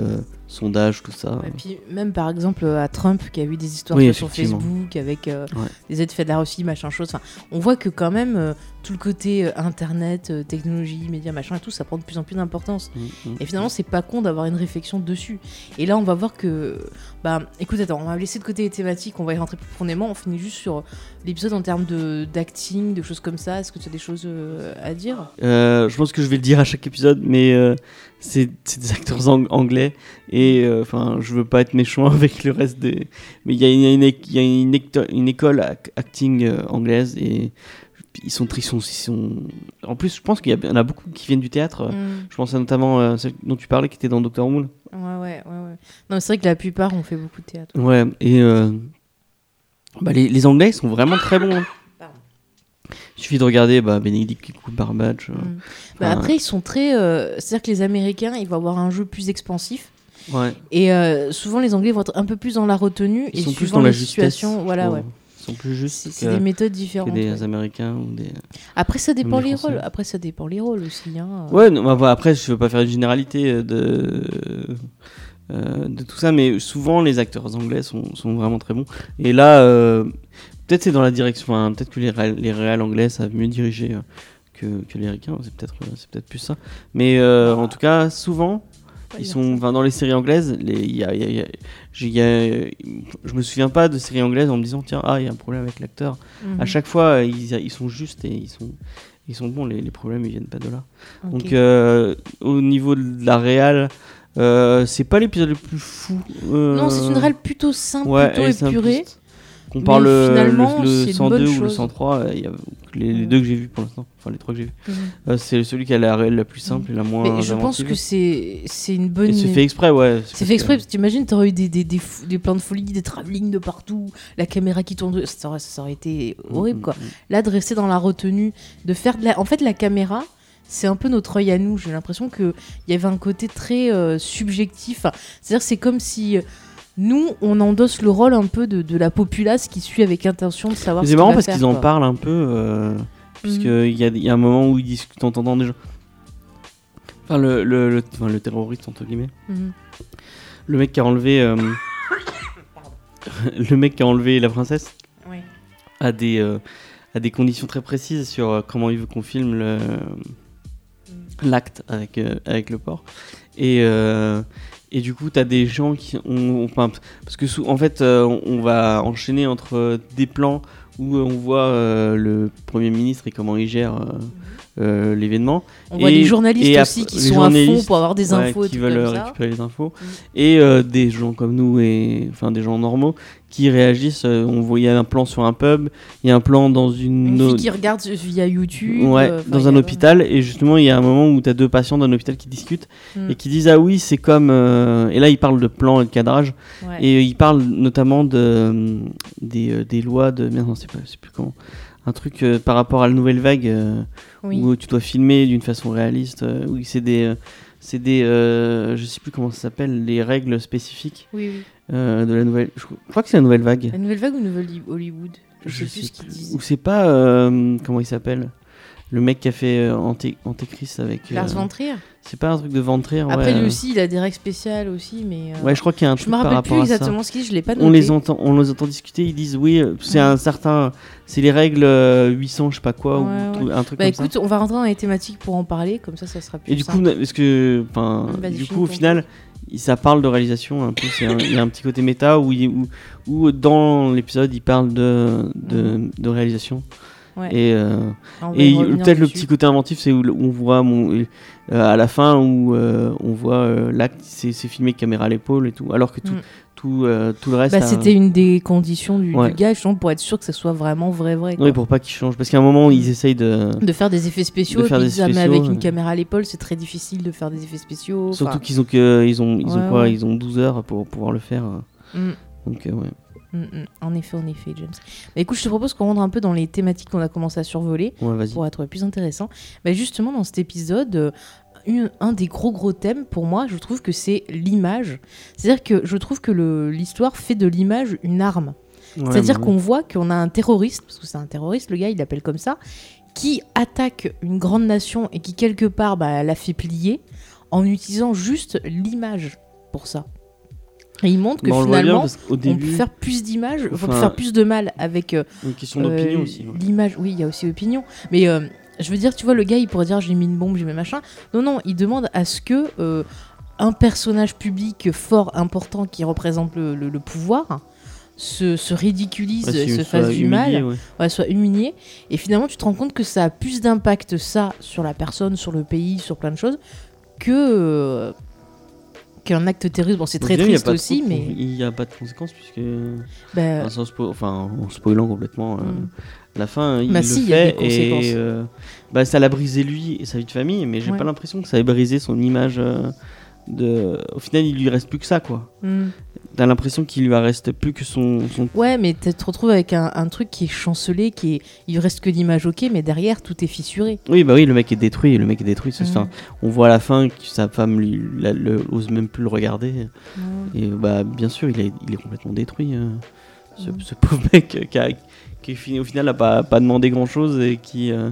S2: euh, sondage, tout ça.
S1: Et puis même par exemple à Trump qui a eu des histoires
S2: Oui,
S1: sur. Facebook avec euh,
S2: Ouais.
S1: des aides fédérales aussi, machin chose. Enfin, on voit que quand même euh, tout le côté euh, internet, euh, technologie, médias, machin et tout, ça prend de plus en plus d'importance.
S2: Mm, mm.
S1: Et finalement, c'est pas con d'avoir une réflexion dessus. Et là, on va voir que. Bah, écoute, attends, on va laisser de côté les thématiques, on va y rentrer plus profondément. On finit juste sur l'épisode en termes de d'acting, de choses comme ça. Est-ce que tu as des choses à dire?
S2: Je pense que je vais le dire à chaque épisode, mais c'est des acteurs ang- anglais et euh, enfin je veux pas être méchant (laughs) avec le reste des. Mais il y a une, il y a une, y a une, une école ac- acting euh, anglaise et ils sont, ils sont, ils sont. En plus, je pense qu'il y, en a beaucoup qui viennent du théâtre.
S1: Mm.
S2: Je pense à notamment euh, celle dont tu parlais qui était dans Doctor Who.
S1: Ouais, ouais, ouais, ouais. Non, c'est vrai que la plupart ont fait beaucoup de théâtre.
S2: Ouais, et euh, bah, les, les Anglais ils sont vraiment très bons. hein. Il suffit de regarder bah, Benedict Cumberbatch. euh,
S1: Mm. Bah, après, ils sont très. euh, C'est-à-dire que les Américains, ils vont avoir un jeu plus expansif.
S2: ouais.
S1: Et euh, souvent, les Anglais vont être un peu plus dans la retenue.
S2: Ils
S1: et
S2: sont plus dans la justesse. je
S1: voilà, ouais.
S2: Ils sont plus justes
S1: C'est des méthodes différentes.
S2: des
S1: ouais.
S2: Américains ou des.
S1: Après, ça dépend
S2: les
S1: rôles. Après, ça dépend les rôles aussi. Hein.
S2: Ouais, non, bah, après, je veux pas faire une généralité euh, de, euh, de tout ça, mais souvent les acteurs anglais sont, sont vraiment très bons. Et là, euh, peut-être c'est dans la direction, peut-être que les, réals- les réals anglais savent mieux diriger euh, que, que les ricains, c'est peut-être euh, c'est peut-être plus ça. Mais euh, en tout cas, souvent, ils sont, dans les séries anglaises, les, y a, a- a- je me souviens pas de séries anglaises en me disant, tiens, ah, il y a un problème avec l'acteur.
S1: Mhm.
S2: À chaque fois, ils, ils sont justes et ils sont, ils sont bons, les, les problèmes ils viennent pas de là. Donc euh, au niveau de la réal, euh, c'est pas l'épisode le plus fou. euh,
S1: Non, c'est une réelle plutôt simple,
S2: ouais,
S1: plutôt épurée.
S2: simpliste. Compare
S1: Mais
S2: le,
S1: finalement,
S2: le, le
S1: c'est une
S2: 102
S1: bonne
S2: ou le
S1: chose.
S2: 103, euh, il y a les, les
S1: Ouais.
S2: deux que j'ai vus pour l'instant, enfin les trois que j'ai vus.
S1: Mhm.
S2: Euh, c'est celui qui a la réelle la plus simple et la moins.
S1: Mais je pense que c'est c'est une bonne.
S2: Et c'est fait exprès, ouais.
S1: C'est fait exprès, parce que t'imagines, t'aurais eu des, des, des, fou- des plans de folie, des travelling de partout, la caméra qui tourne, ça aurait, ça aurait été horrible
S2: Mm,
S1: quoi. Là, de rester dans la retenue, de faire de la. En fait, la caméra, c'est un peu notre œil à nous. J'ai l'impression qu'il y avait un côté très euh, subjectif. C'est-à-dire, c'est comme si. Nous, on endosse le rôle un peu de, de la populace qui suit avec intention de savoir ce
S2: C'est
S1: qu'il
S2: marrant parce qu'ils en parlent un peu, euh, puisqu'il y, a, il y a un moment où ils discutent en entendant des gens. Enfin, le, le, le, enfin, le terroriste, entre guillemets.
S1: Mhm.
S2: Le mec qui a enlevé. euh, (laughs) le mec qui a enlevé la princesse
S1: Oui.
S2: a des, euh, a des conditions très précises sur euh, comment il veut qu'on filme le- l'acte avec, euh, avec le porc. Et, euh, et du coup, tu as des gens qui ont. parce que, sous- en fait, euh, on va enchaîner entre euh, des plans où euh, on voit euh, le Premier ministre et comment il gère euh, euh, l'événement.
S1: On voit
S2: Et-
S1: des journalistes
S2: et
S1: aussi qui sont à fond pour avoir des
S2: Ouais,
S1: infos et
S2: qui veulent
S1: ça.
S2: récupérer les infos
S1: Mm.
S2: et des gens comme nous et enfin des gens normaux qui réagissent euh, on voit il y a un plan sur un pub il y a un plan dans une,
S1: Une fille qui regarde via YouTube.
S2: ouais
S1: euh, enfin,
S2: dans un
S1: a-
S2: hôpital et justement il y a un moment où tu as deux patients d'un hôpital qui discutent
S1: Mm.
S2: et qui disent ah oui c'est comme euh, et là ils parlent de plan et de cadrage
S1: Ouais.
S2: et ils parlent notamment de des, des lois de merde non c'est plus comment un truc euh, par rapport à la nouvelle vague
S1: Oui.
S2: où tu dois filmer d'une façon réaliste. oui, c'est des, c'est des, euh, je sais plus comment ça s'appelle, les règles spécifiques
S1: Oui, oui.
S2: euh, de la nouvelle. Je crois que c'est la nouvelle vague.
S1: La nouvelle vague ou nouvelle Hollywood? Je,
S2: Je
S1: sais plus ce qu'ils disent.
S2: Ou c'est pas euh, comment il s'appelle? Le mec qui a fait euh, Anté- Antéchrist avec. euh,
S1: Lars Trier.
S2: c'est pas un truc de Ventrir
S1: Après,
S2: ouais,
S1: lui
S2: euh,
S1: aussi, il a des règles spéciales aussi, mais.
S2: Ouais, je crois qu'il y a un
S1: je
S2: truc
S1: me
S2: par
S1: rappelle plus exactement ce qu'il dit, je l'ai pas noté.
S2: On les entend, on les entend discuter. Ils disent oui, c'est
S1: Ouais.
S2: un certain, c'est les règles euh, 800, je sais pas quoi,
S1: Ouais,
S2: ou un truc
S1: Bah
S2: comme ça.
S1: écoute, on va rentrer dans les thématiques pour en parler, comme ça, ça sera plus
S2: Et du coup, parce que, du coup, au final, ça parle de réalisation un peu. Il y a un petit côté méta où, il- où, où dans l'épisode, il parle de, de, de réalisation.
S1: Ouais.
S2: Et, euh, et peut-être le petit côté inventif, c'est où, où on voit mon, euh, à la fin où euh, on voit l'acte, c'est filmé caméra à l'épaule et tout, alors que tout,
S1: Mm.
S2: tout, tout le reste.
S1: Bah,
S2: a-
S1: c'était une des conditions du,
S2: Ouais.
S1: du gars, justement, pour être sûr que ça soit vraiment vrai, vrai. quoi.
S2: Oui, pour pas qu'il change. Parce qu'à un moment, ils essayent de.
S1: De faire des effets spéciaux,
S2: De
S1: et
S2: faire
S1: puis
S2: des
S1: ils ah, mais
S2: spéciaux,
S1: avec une caméra à l'épaule, c'est très difficile de faire des effets spéciaux.
S2: Surtout qu'ils ont, que, ils ont, ils ont quoi. Ils ont 12 heures pour pouvoir le faire.
S1: mm,
S2: Donc, ouais.
S1: Mm, mm. En effet, en effet, James. Bah, écoute, je te propose qu'on rentre un peu dans les thématiques qu'on a commencé à survoler
S2: Ouais,
S1: pour être plus intéressant. Bah, justement, dans cet épisode, euh, une- un des gros gros thèmes pour moi, je trouve que c'est l'image. C'est-à-dire que je trouve que l'histoire fait de l'image une arme.
S2: Ouais,
S1: C'est-à-dire
S2: bah
S1: qu'on voit qu'on a un terroriste, parce que c'est un terroriste, le gars, il l'appelle comme ça, qui attaque une grande nation et qui, quelque part, bah, la fait plier en utilisant juste l'image pour ça. Et il montre que
S2: Bah, on
S1: finalement, on
S2: début,
S1: peut faire plus d'images, on peut
S2: Enfin,
S1: faire plus de mal avec euh,
S2: une question d'opinion
S1: euh,
S2: aussi. ouais.
S1: l'image. Oui, il y a aussi l'opinion. Mais euh, je veux dire, tu vois, le gars, il pourrait dire j'ai mis une bombe, j'ai mis machin. Non, non, il demande à ce que un personnage public fort, important, qui représente le, le- le pouvoir, se, se ridiculise,
S2: Ouais,
S1: se fasse du
S2: humilié,
S1: mal,
S2: ouais.
S1: ouais, soit humilié. Et finalement, tu te rends compte que ça a plus d'impact, ça, sur la personne, sur le pays, sur plein de choses, que. Qu'un acte terroriste. Bon, c'est très
S2: y
S1: triste aussi, mais.
S2: Il n'y a pas de conséquences puisque.
S1: bah,
S2: Enfin, sans spo- enfin, en spoilant complètement. euh,
S1: Mm.
S2: La fin, il
S1: Bah
S2: le
S1: si, y
S2: fait
S1: des conséquences.
S2: et euh, bah, ça l'a brisé lui et sa vie de famille, mais j'ai
S1: Ouais.
S2: pas l'impression que ça ait brisé son image euh, de. Au final, il lui reste plus que ça, quoi.
S1: hmm.
S2: T'as l'impression qu'il lui reste plus que son. son...
S1: Ouais, mais tu te retrouves avec un, un truc qui est chancelé, qui est. Il reste que l'image, ok, mais derrière, tout est fissuré.
S2: Oui, bah oui, le mec est détruit. Le mec est détruit. enfin, on voit à la fin que sa femme lui, la- le- ose même plus le regarder. Et bah, bien sûr, il est, il est complètement détruit. euh, ce, ce (laughs) pauvre mec euh, qui, a- qui fini- au final n'a pas, pas demandé grand chose et qui, euh,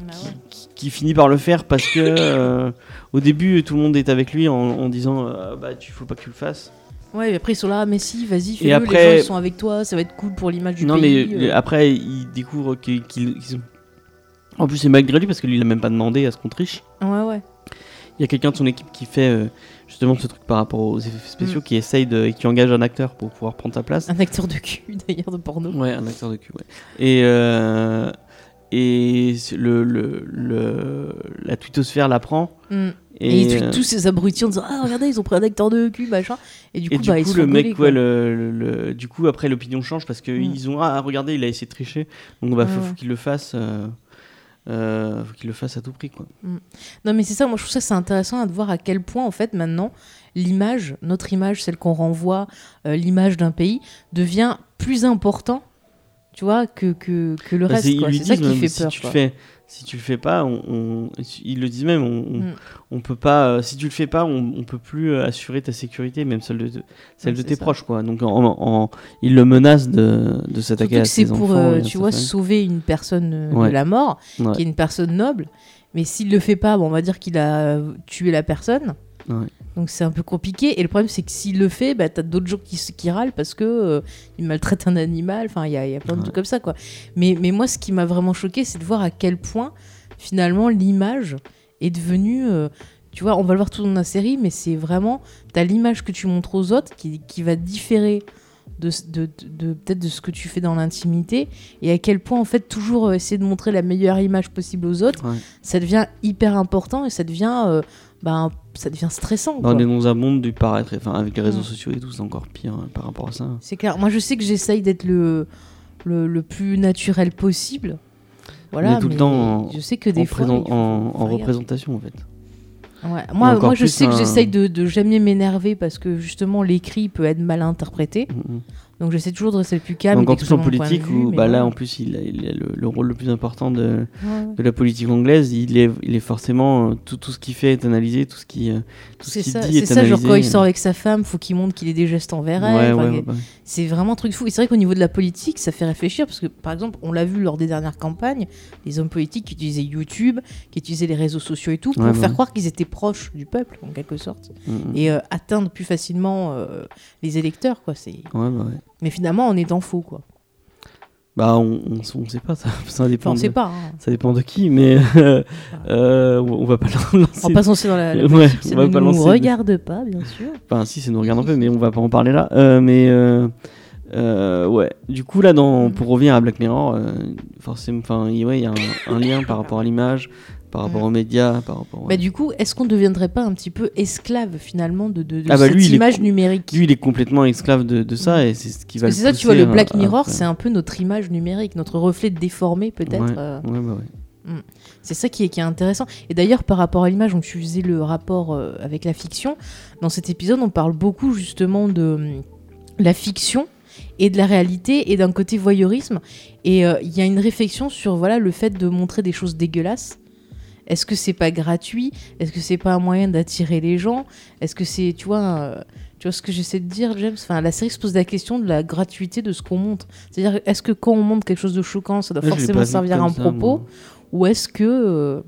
S1: Bah
S2: qui, qui- qui finit par le faire parce que euh, au début tout le monde est avec lui en, en disant bah tu faut pas que tu le fasses.
S1: Ouais, et après ils sont là, mais si, vas-y, fais-le,
S2: après-
S1: les gens ils sont avec toi, ça va être cool pour l'image du
S2: non
S1: pays.
S2: mais
S1: euh.
S2: après il découvre qu'ils sont- En plus c'est malgré lui parce que lui il a même pas demandé à ce qu'on triche.
S1: Ouais, ouais.
S2: Il y a quelqu'un de son équipe qui fait euh, justement ce truc par rapport aux effets spéciaux
S1: Mm.
S2: qui essaye de et qui engage un acteur pour pouvoir prendre sa place.
S1: Un acteur de cul, (laughs) d'ailleurs, de porno.
S2: Ouais, un acteur de cul, ouais. Et, euh, et le, le, le- la twittosphère l'apprend.
S1: Hmm.
S2: Et,
S1: Et, il tweet
S2: euh,
S1: tous ses abrutis en disant Ah, regardez, ils ont pris un acteur de cul, machin. Et du coup,
S2: et du
S1: bah, ils
S2: coup, le mec, ouais, le, le- le- du coup, après, l'opinion change parce qu'ils
S1: Mm.
S2: ils ont Ah, regardez, il a essayé de tricher. Donc, bah, faut,
S1: Ouais,
S2: faut
S1: ouais.
S2: qu'il le fasse. euh, euh, faut qu'il le fasse à tout prix, quoi.
S1: Non, mais c'est ça, moi je trouve ça c'est intéressant de voir à quel point, en fait, maintenant, l'image, notre image, celle qu'on renvoie, euh, l'image d'un pays, devient plus important, tu vois, que, que, que le
S2: Bah,
S1: reste.
S2: c'est- ils
S1: ça qui fait
S2: si
S1: peur.
S2: tu le
S1: quoi.
S2: fais, si tu le fais pas, on, on- ils le disent même, on,
S1: Mm.
S2: on peut pas. euh, si tu le fais pas, on, on peut plus euh, assurer ta sécurité, même celle de, celle
S1: c'est
S2: tes
S1: ça.
S2: proches, quoi. Donc, en, en- ils le menacent de, de s'attaquer à
S1: c'est
S2: ses
S1: pour,
S2: enfants.
S1: euh,
S2: et à
S1: tu vois,
S2: famille.
S1: sauver une personne euh,
S2: Ouais.
S1: de la mort,
S2: Ouais.
S1: qui est une personne noble. Mais s'il le fait pas, bon, on va dire qu'il a euh, tué la personne.
S2: Ouais.
S1: Donc c'est un peu compliqué. Et le problème, c'est que s'il le fait, bah, t'as d'autres gens qui, râlent parce que euh, il maltraite un animal. Enfin, il y a, il y a plein de
S2: Ouais.
S1: trucs comme ça, quoi. Mais, mais moi, ce qui m'a vraiment choqué, c'est de voir à quel point, finalement, l'image est devenue. euh, tu vois, on va le voir tout dans la série, mais c'est vraiment. T'as l'image que tu montres aux autres qui, qui va différer de, de, de- de- peut-être de ce que tu fais dans l'intimité et à quel point en fait toujours euh, essayer de montrer la meilleure image possible aux autres
S2: Ouais.
S1: ça devient hyper important et ça devient euh, ben, ça devient stressant quoi.
S2: on est dans un monde du paraître. Enfin, avec les réseaux
S1: Mm.
S2: sociaux et tout, c'est encore pire hein, par rapport à ça.
S1: c'est clair moi je sais que j'essaye d'être le, le le plus naturel possible voilà
S2: Mais tout le temps en-
S1: je sais que des
S2: en,
S1: fois
S2: présent-
S1: il faut-
S2: en,
S1: faut
S2: en
S1: faire
S2: représentation, en fait.
S1: Ouais. moi, moi je sais que j'essaye de, de jamais m'énerver parce que justement l'écrit peut être mal interprété
S2: Mm, mm.
S1: Donc j'essaie toujours de rester le plus calme.
S2: Donc en plus en politique,
S1: vue,
S2: où bah, là en plus il a, il a le, le rôle le plus important de,
S1: Ouais.
S2: de la politique anglaise, il est, il est forcément euh, tout, tout ce qu'il fait est analysé, tout ce qui, euh, tout ce
S1: C'est
S2: qu'il dit
S1: c'est
S2: est
S1: ça, genre
S2: analysé.
S1: quand il sort avec sa femme, faut qu'il montre qu'il ait des gestes envers elle.
S2: Ouais, ouais.
S1: C'est vraiment un truc fou. Et c'est vrai qu'au niveau de la politique, ça fait réfléchir parce que, par exemple, on l'a vu lors des dernières campagnes, les hommes politiques qui utilisaient YouTube, qui utilisaient les réseaux sociaux et tout pour faire croire qu'ils étaient proches du peuple, en quelque sorte,
S2: Mm, mm.
S1: et euh, atteindre plus facilement euh, les électeurs, quoi. C'est.
S2: Ouais, bah, ouais.
S1: Mais finalement, en étant faux, quoi.
S2: Bah, on, on, on sait pas, ça, (laughs) ça dépend.
S1: Enfin, on
S2: de,
S1: sait pas. hein.
S2: Ça dépend de qui, mais (laughs) euh, (laughs) euh, on va pas lancer.
S1: On va pas lancer dans la. la
S2: Ouais, on va
S1: ne
S2: pas
S1: nous
S2: lancer de-
S1: regarde pas, bien sûr.
S2: Enfin, si, ça nous regarde un peu, mais on va pas en parler là. Euh, mais euh, euh, ouais, du coup, là, dans, pour revenir à Black Mirror, euh, forcément, enfin, il ouais, y a un, un lien par rapport à l'image, par rapport
S1: Mm.
S2: aux médias, par rapport.
S1: Bah, du coup, est-ce qu'on ne deviendrait pas un petit peu esclave finalement de, de, de
S2: Ah bah,
S1: cette
S2: lui,
S1: image numérique?
S2: Lui, il est complètement esclave de, de ça, et c'est ce qui va
S1: c'est ça, tu vois, le Black
S2: à
S1: Mirror, c'est un peu notre image numérique, notre reflet déformé peut-être.
S2: Ouais,
S1: euh,
S2: ouais, bah ouais.
S1: C'est ça qui est, qui est intéressant. Et d'ailleurs, par rapport à l'image, donc tu faisais le rapport euh, avec la fiction. Dans cet épisode, on parle beaucoup justement de la fiction et de la réalité et d'un côté voyeurisme. Et euh, il y a une réflexion sur voilà le fait de montrer des choses dégueulasses. Est-ce que c'est pas gratuit? Est-ce que c'est pas un moyen d'attirer les gens? Est-ce que c'est, tu vois, euh, tu vois ce que j'essaie de dire, James? Enfin, la série se pose la question de la gratuité de ce qu'on montre. C'est-à-dire, est-ce que quand on montre quelque chose de choquant, ça doit
S2: Ouais,
S1: forcément servir à un
S2: ça,
S1: propos?
S2: moi.
S1: ou est-ce que. euh,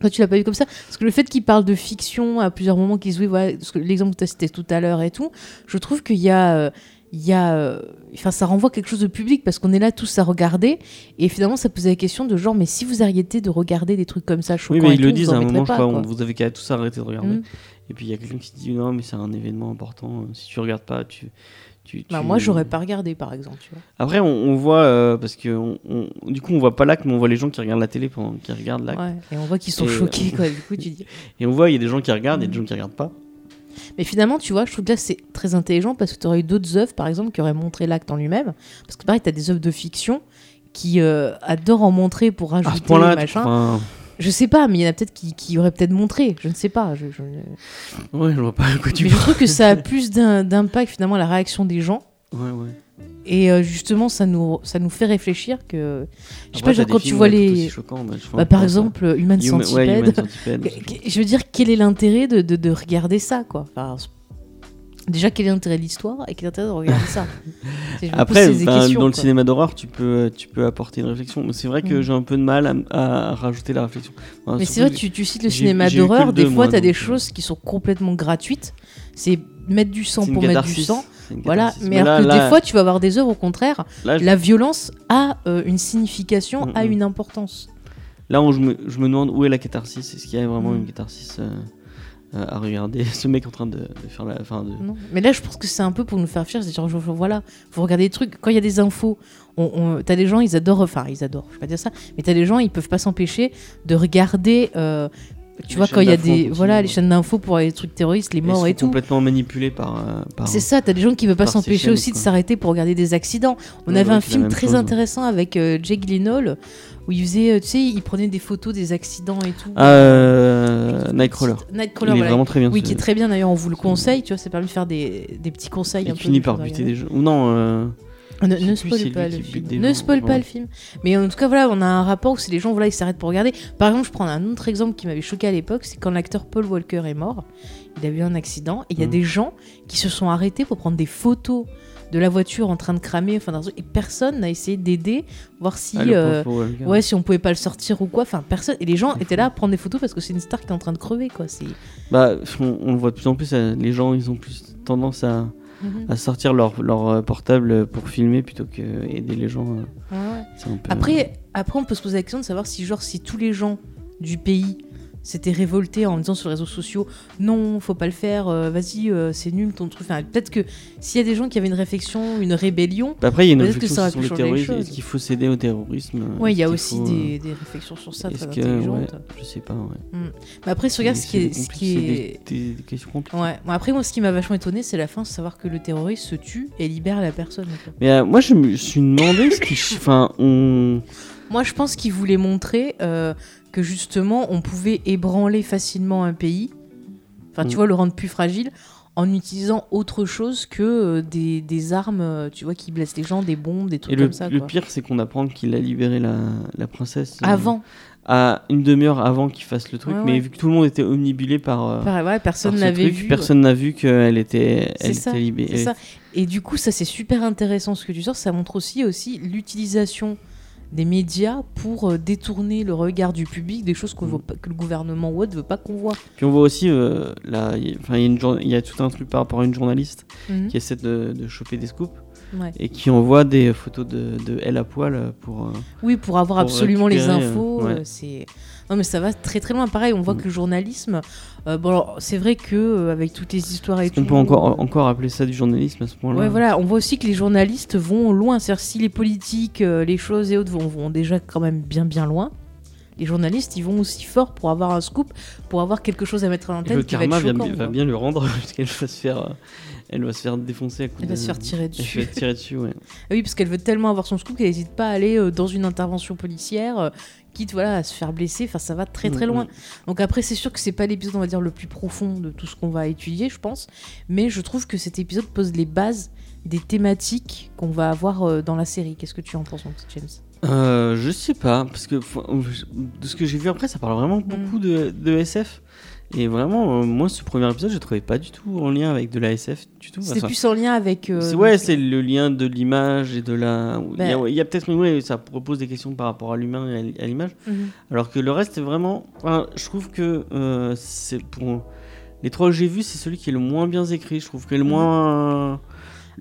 S1: Toi, tu l'as pas vu comme ça? Parce que le fait qu'il parle de fiction à plusieurs moments, qu'il se dit, voilà, parce que l'exemple que tu as cité tout à l'heure et tout, je trouve qu'il y a. euh, il y a, euh, enfin, ça renvoie quelque chose de public parce qu'on est là tous à regarder et finalement ça posait la question de genre mais si vous arrêtez de regarder des trucs comme ça choquants
S2: Oui, mais
S1: et
S2: ils le
S1: tout,
S2: disent
S1: vous
S2: à un moment, je crois, on- vous avez qu'à tous arrêter de regarder.
S1: Mm.
S2: Et puis il y a quelqu'un qui dit non, mais c'est un événement important, euh, si tu regardes pas, tu. tu,
S1: Bah,
S2: tu-
S1: moi j'aurais pas regardé par exemple tu vois.
S2: Après, on, on voit, euh, parce que on- on- du coup, on voit pas l'acte, mais on voit les gens qui regardent la télé pendant qui regardent l'acte.
S1: Ouais. et on voit qu'ils sont
S2: Et-
S1: choqués quoi du coup tu (laughs) dis
S2: Et on voit, il y a des gens qui regardent, il y a
S1: Mm.
S2: des gens qui regardent pas.
S1: Mais finalement, tu vois, je trouve que là, c'est très intelligent parce que tu aurais eu d'autres œuvres, par exemple, qui auraient montré l'acte en lui-même. Parce que pareil, tu as des œuvres de fiction qui euh, adorent en montrer pour
S2: À
S1: rajouter
S2: ce
S1: machin.
S2: enfin,
S1: Je sais pas, mais il y en a peut-être qui, qui auraient peut-être montré. Je ne sais pas. Je, je-
S2: ouais, je vois pas à quoi tu
S1: Mais je trouve que ça a (laughs) plus d'impact finalement à la réaction des gens.
S2: Ouais, ouais.
S1: Et euh, justement, ça nous, ça nous fait réfléchir que. Je sais pas, genre quand tu vois les.
S2: bah,
S1: Bah, par exemple, Human
S2: Human- ouais,
S1: Centipede.
S2: Human Centipede.
S1: Je veux dire, quel est l'intérêt de, de, de regarder ça, quoi? Enfin, Déjà, quel est l'intérêt de l'histoire et quel est l'intérêt de regarder ça? (laughs) Pose
S2: Après, dans le cinéma d'horreur, tu peux, tu peux apporter une réflexion. C'est vrai que
S1: Mm.
S2: j'ai un peu de mal à, à rajouter la réflexion. Enfin,
S1: Mais c'est vrai, tu, tu cites le cinéma d'horreur, des fois, tu as des
S2: euh.
S1: choses qui sont complètement gratuites. C'est mettre du sang pour mettre du sang.
S2: Une
S1: Voilà, mais alors
S2: là,
S1: que
S2: là-
S1: des fois, tu vas avoir des œuvres, au contraire,
S2: là, je-
S1: la violence a euh, une signification,
S2: Mm,
S1: a
S2: mm.
S1: une importance.
S2: Là, on- je, me, je me demande où est la catharsis. Est-ce qu'il y a vraiment
S1: Mm.
S2: une catharsis euh, euh, à regarder? (laughs) Ce mec en train de, de faire la. Enfin, de...
S1: Non. Mais là, je pense que c'est un peu pour nous faire fier. C'est genre, voilà, vous regardez des trucs. Quand il y a des infos, on, on- t'as des gens, ils adorent. Enfin, ils adorent, je vais pas dire ça. Mais t'as des gens, ils peuvent pas s'empêcher de regarder. Euh, tu
S2: Les
S1: vois, quand il y a des. Voilà, les
S2: ouais.
S1: chaînes d'infos pour les trucs terroristes, les morts et tout.
S2: complètement manipulés par. euh, par-
S1: C'est ça, t'as des gens qui ne peuvent pas s'empêcher aussi de s'arrêter pour regarder des accidents. On
S2: Ouais,
S1: avait
S2: ouais,
S1: un film très
S2: chose, ouais.
S1: intéressant avec euh, Jake Gyllenhaal où il faisait, euh, tu sais, il prenait des photos des accidents et tout.
S2: Ah, euh, Nightcrawler.
S1: Nightcrawler,
S2: Il est
S1: voilà.
S2: vraiment très bien.
S1: Oui,
S2: ce-
S1: qui est très bien d'ailleurs, on vous le conseille, tu vois, ça permet de faire des, des petits conseils.
S2: Il finit par buter
S1: regarder.
S2: des gens. Ou non.
S1: Ne, ne spoil pas le film. Ne spoil pas
S2: ouais.
S1: le film. Mais en tout cas, voilà, on a un rapport où c'est les gens, voilà, ils s'arrêtent pour regarder. Par exemple, je prends un autre exemple qui m'avait choqué à l'époque, c'est quand l'acteur Paul Walker est mort. Il a eu un accident et il y a
S2: Mhm.
S1: des gens qui se sont arrêtés pour prendre des photos de la voiture en train de cramer, enfin, et personne n'a essayé d'aider, voir si,
S2: ah,
S1: euh, ouais, si on pouvait pas le sortir ou quoi. Enfin, personne. Et les gens étaient là à prendre des photos parce que c'est une star qui est en train de crever, quoi. C'est.
S2: Bah, on, on le voit de plus en plus. euh, Les gens, ils ont plus tendance à,
S1: Mhm.
S2: à sortir leur, leur euh, portable pour filmer plutôt que aider les gens. euh,
S1: Ouais,
S2: peu-
S1: Après, après, on peut se poser la question de savoir si, genre, si tous les gens du pays s'étaient révoltés en disant sur les réseaux sociaux non, faut pas le faire, euh, vas-y, euh, c'est nul ton truc. Enfin, peut-être que s'il y a des gens qui avaient une réflexion, une rébellion,
S2: Bah, Après, il y a une
S1: Peut-être que
S2: réflexion
S1: ça aurait
S2: sur
S1: pu changer les.
S2: Est-ce qu'il faut céder au terrorisme euh,
S1: ouais, il y a aussi
S2: faut,
S1: des, des réflexions sur ça très
S2: que. Ouais, je sais pas. Ouais.
S1: Mais après, regardes ce qui est. Ce qui est...
S2: des, des- des questions compliquées.
S1: Ouais. Bon, après, moi, ce qui m'a vachement étonné, c'est la fin, savoir que le terroriste se tue et libère la personne.
S2: Mais euh, moi, je me suis demandé ce qui. Enfin, on.
S1: Moi, je pense qu'il voulait montrer euh, que justement, on pouvait ébranler facilement un pays, enfin, tu
S2: Mm.
S1: vois, le rendre plus fragile, en utilisant autre chose que euh, des, des armes, euh, tu vois, qui blessent les gens, des bombes, des trucs
S2: Et le,
S1: comme ça.
S2: le
S1: quoi.
S2: pire, c'est qu'on apprend qu'il a libéré la, la princesse.
S1: Avant,
S2: À une demi-heure avant qu'il fasse le truc.
S1: Ouais,
S2: mais
S1: ouais.
S2: vu que tout le monde était omnibulé par. euh,
S1: ouais, personne n'avait vu.
S2: Personne n'a vu qu'elle était, elle
S1: ça,
S2: était libérée.
S1: Ça. Et du coup, ça c'est super intéressant ce que tu sors. Ça montre aussi aussi l'utilisation des médias pour euh, détourner le regard du public des choses
S2: Mm.
S1: pas- que le gouvernement ou autre veut pas qu'on voit.
S2: Puis on voit aussi, euh, là, il y, a- y tout un truc par rapport à une journaliste
S1: Mhm.
S2: qui essaie de, de choper des scoops
S1: Ouais.
S2: et qui envoie des photos de, de elle à poil pour. euh,
S1: Oui, pour avoir
S2: Pour
S1: absolument les
S2: récupérer,
S1: infos,
S2: ouais.
S1: euh, c'est non mais ça va très très loin. Pareil, on voit
S2: Mm.
S1: que le journalisme, euh, bon c'est vrai que euh, avec toutes les histoires et tout,
S2: peut encore, encore appeler ça du journalisme à ce point-là
S1: Ouais, voilà, on voit aussi que les journalistes vont loin. C'est-à-dire, si les politiques, euh, les choses et autres vont, vont déjà quand même bien bien loin, les journalistes, ils vont aussi fort pour avoir un scoop, pour avoir quelque chose à mettre à l'antenne
S2: le
S1: qui va
S2: karma
S1: être
S2: va,
S1: choquant.
S2: va
S1: quoi.
S2: bien lui rendre (laughs) puisqu'elle va se faire, euh, elle va se faire défoncer à coups
S1: Elle
S2: de.
S1: va se faire tirer
S2: Elle
S1: dessus.
S2: va se faire tirer dessus, ouais.
S1: Ah oui, parce qu'elle veut tellement avoir son scoop qu'elle n'hésite pas à aller euh, dans une intervention policière, quitte voilà, à se faire blesser. Enfin, ça va très très
S2: Mm,
S1: loin.
S2: mm.
S1: Donc après, c'est sûr que c'est pas l'épisode, on va dire, le plus profond de tout ce qu'on va étudier, je pense. Mais je trouve que cet épisode pose les bases des thématiques qu'on va avoir euh, dans la série. Qu'est-ce que tu en penses, mon petit James?
S2: Euh, je sais pas, parce que de ce que j'ai vu après, ça parle vraiment beaucoup de, de SF. Et vraiment, euh, moi, ce premier épisode, je le trouvais pas du tout en lien avec de la SF du tout. Enfin,
S1: plus en lien avec. euh,
S2: c'est- ouais, c'est le lien de l'image et de la. Il y a,
S1: Ben-
S2: a peut-être une ouais, ça propose des questions par rapport à l'humain et à l'image.
S1: Mhm.
S2: Alors que le reste est vraiment. enfin, je trouve que euh, c'est pour. Les trois que j'ai vus, c'est celui qui est le moins bien écrit. Je trouve que le
S1: Mhm.
S2: moins.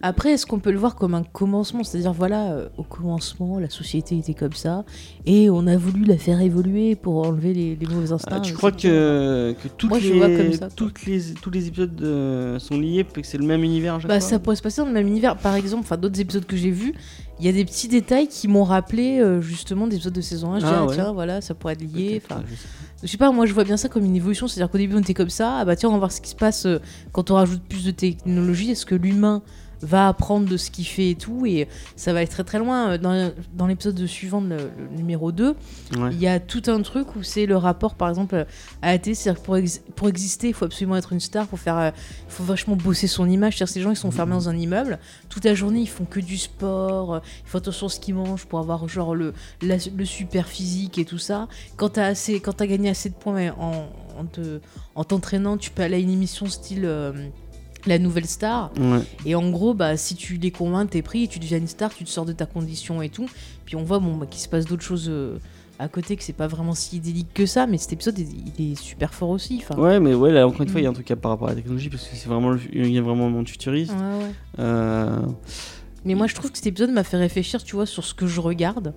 S1: Après, est-ce qu'on peut le voir comme un commencement? C'est-à-dire, voilà, euh, au commencement, la société était comme ça, et on a voulu la faire évoluer pour enlever les, les mauvais instincts.
S2: Ah, tu crois que, que toutes
S1: Moi, je
S2: les,
S1: vois comme ça,
S2: toutes les, tous les épisodes euh, sont liés, que c'est le même univers
S1: Bah,
S2: fois?
S1: ça pourrait se passer dans le même univers. Par exemple, d'autres épisodes que j'ai vus, il y a des petits détails qui m'ont rappelé euh, justement des épisodes de saison 1. Je dis,
S2: Ah, ouais.
S1: tiens, voilà, ça pourrait être lié. Enfin,
S2: je sais
S1: je sais pas, moi je vois bien ça comme une évolution. C'est-à-dire qu'au début on était comme ça, ah bah tiens, on va voir ce qui se passe euh, quand on rajoute plus de technologie. Est-ce que l'humain va apprendre de ce qu'il fait et tout Et ça va aller très très loin. Euh, Dans, dans l'épisode suivant, le, le numéro 2,
S2: Ouais.
S1: il y a tout un truc où c'est le rapport, par exemple, à la télé. C'est-à-dire que pour, ex- pour exister, il faut absolument être une star, il faut, faire, euh, faut vachement bosser son image. C'est-à-dire que ces gens, ils sont fermés dans un immeuble. Toute la journée, ils font que du sport. euh, Ils font attention à ce qu'ils mangent pour avoir genre le, la- le super physique et tout ça. Quand t'as assez, quand t'as gagné assez de points en, en te- en t'entraînant, tu peux aller à une émission style euh, La Nouvelle Star.
S2: Ouais.
S1: Et en gros, bah, si tu les convaincs, t'es pris tu deviens une star, tu te sors de ta condition et tout. Puis on voit bon, bah, qu'il se passe d'autres choses euh, à côté, que c'est pas vraiment si idyllique que ça, mais cet épisode, il, est super fort aussi. Enfin,
S2: Ouais, mais ouais, là, encore une fois, il y a
S1: Mm.
S2: un truc à par rapport à la technologie, parce que c'est vraiment il y a vraiment le monde futuriste.
S1: Ouais, ouais.
S2: Euh,
S1: Mais moi, je trouve que cet épisode m'a fait réfléchir, tu vois, sur ce que je regarde,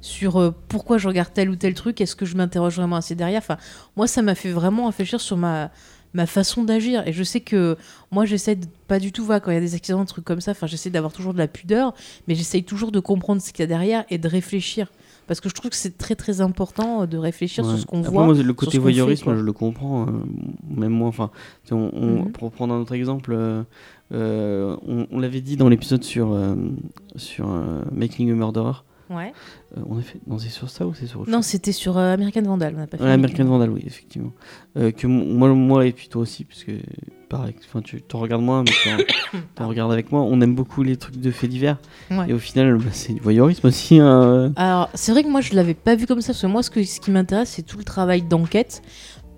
S1: sur euh, pourquoi je regarde tel ou tel truc, est-ce que je m'interroge vraiment assez derrière. Enfin, moi, ça m'a fait vraiment réfléchir sur ma ma façon d'agir et je sais que moi j'essaie de pas du tout voir quand il y a des accidents des trucs comme ça enfin j'essaie d'avoir toujours de la pudeur mais j'essaye toujours de comprendre ce qu'il y a derrière et de réfléchir parce que je trouve que c'est très très important euh, de réfléchir
S2: ouais.
S1: sur ce qu'on voit
S2: moi, le côté voyeurisme, je le comprends, euh, même moi. Enfin, on,
S1: Mhm.
S2: pour prendre un autre exemple, euh, euh, on, on l'avait dit dans l'épisode sur sur Making a Murderer.
S1: Ouais
S2: Euh, on a fait, non, c'est sur ça ou c'est sur autre
S1: non c'était sur euh, American Vandal on n'a pas fait
S2: Ouais, American Vandal, oui, effectivement. Euh, que moi, moi et puis toi aussi, puisque pareil, enfin, tu t'en regardes moins, mais (coughs) t'en regardes avec moi. On aime beaucoup les trucs de faits divers.
S1: Ouais.
S2: Et au final, bah, c'est du voyeurisme aussi. hein.
S1: Alors, c'est vrai que moi, je l'avais pas vu comme ça, parce que moi, ce, que, ce qui m'intéresse, c'est tout le travail d'enquête.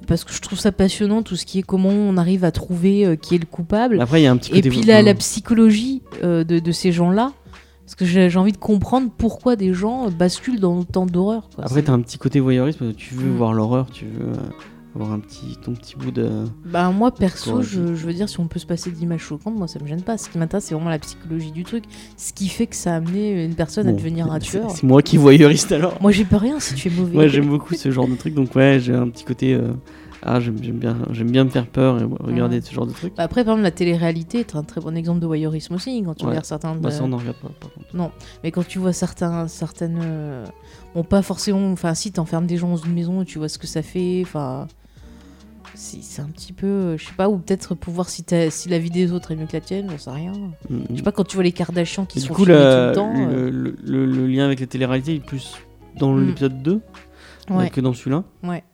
S1: Parce que je trouve ça passionnant, tout ce qui est comment on arrive à trouver euh, qui est le coupable.
S2: Après, il y a un petit
S1: Et
S2: côté.
S1: puis la, la psychologie euh, de, de ces gens-là. Parce que j'ai envie de comprendre pourquoi des gens basculent dans autant d'horreur.
S2: Après, t'as un petit côté voyeurisme. Tu veux
S1: Mm.
S2: voir l'horreur, tu veux euh, avoir un petit, ton petit bout de.
S1: Bah, moi, perso, je, je veux dire, si on peut se passer d'images choquantes, moi, ça me gêne pas. Ce qui m'intéresse, c'est vraiment la psychologie du truc. Ce qui fait que ça a amené une personne à devenir un tueur.
S2: C'est moi qui voyeuriste alors.
S1: Moi, j'ai pas rien si tu es mauvais.
S2: Ouais, j'aime beaucoup ce genre de truc. Donc, ouais, j'ai un petit côté. euh, Ah, j'aime bien, j'aime bien me faire peur et regarder
S1: Ouais.
S2: ce genre de trucs.
S1: Bah, après, par exemple, la télé-réalité est un très bon exemple de voyeurisme aussi. Quand tu
S2: Ouais.
S1: regardes certains.
S2: Bah,
S1: de-
S2: ça, on en regarde pas, par contre.
S1: Mais quand tu vois certains, certaines. euh, Bon, pas forcément. Enfin, si t'enfermes des gens dans une maison et tu vois ce que ça fait. Enfin. C'est un petit peu. euh, Je sais pas, ou peut-être pour voir si, la vie des autres est mieux que la tienne, j'en sais rien.
S2: Mm,
S1: Je sais pas, quand tu vois les Kardashians qui
S2: Et du
S1: sont
S2: coup, la-
S1: tout le temps. euh,
S2: le, le- le- le lien avec la télé-réalité est plus dans
S1: Mm.
S2: l'épisode 2 euh,
S1: ouais,
S2: que dans celui-là.
S1: ouais.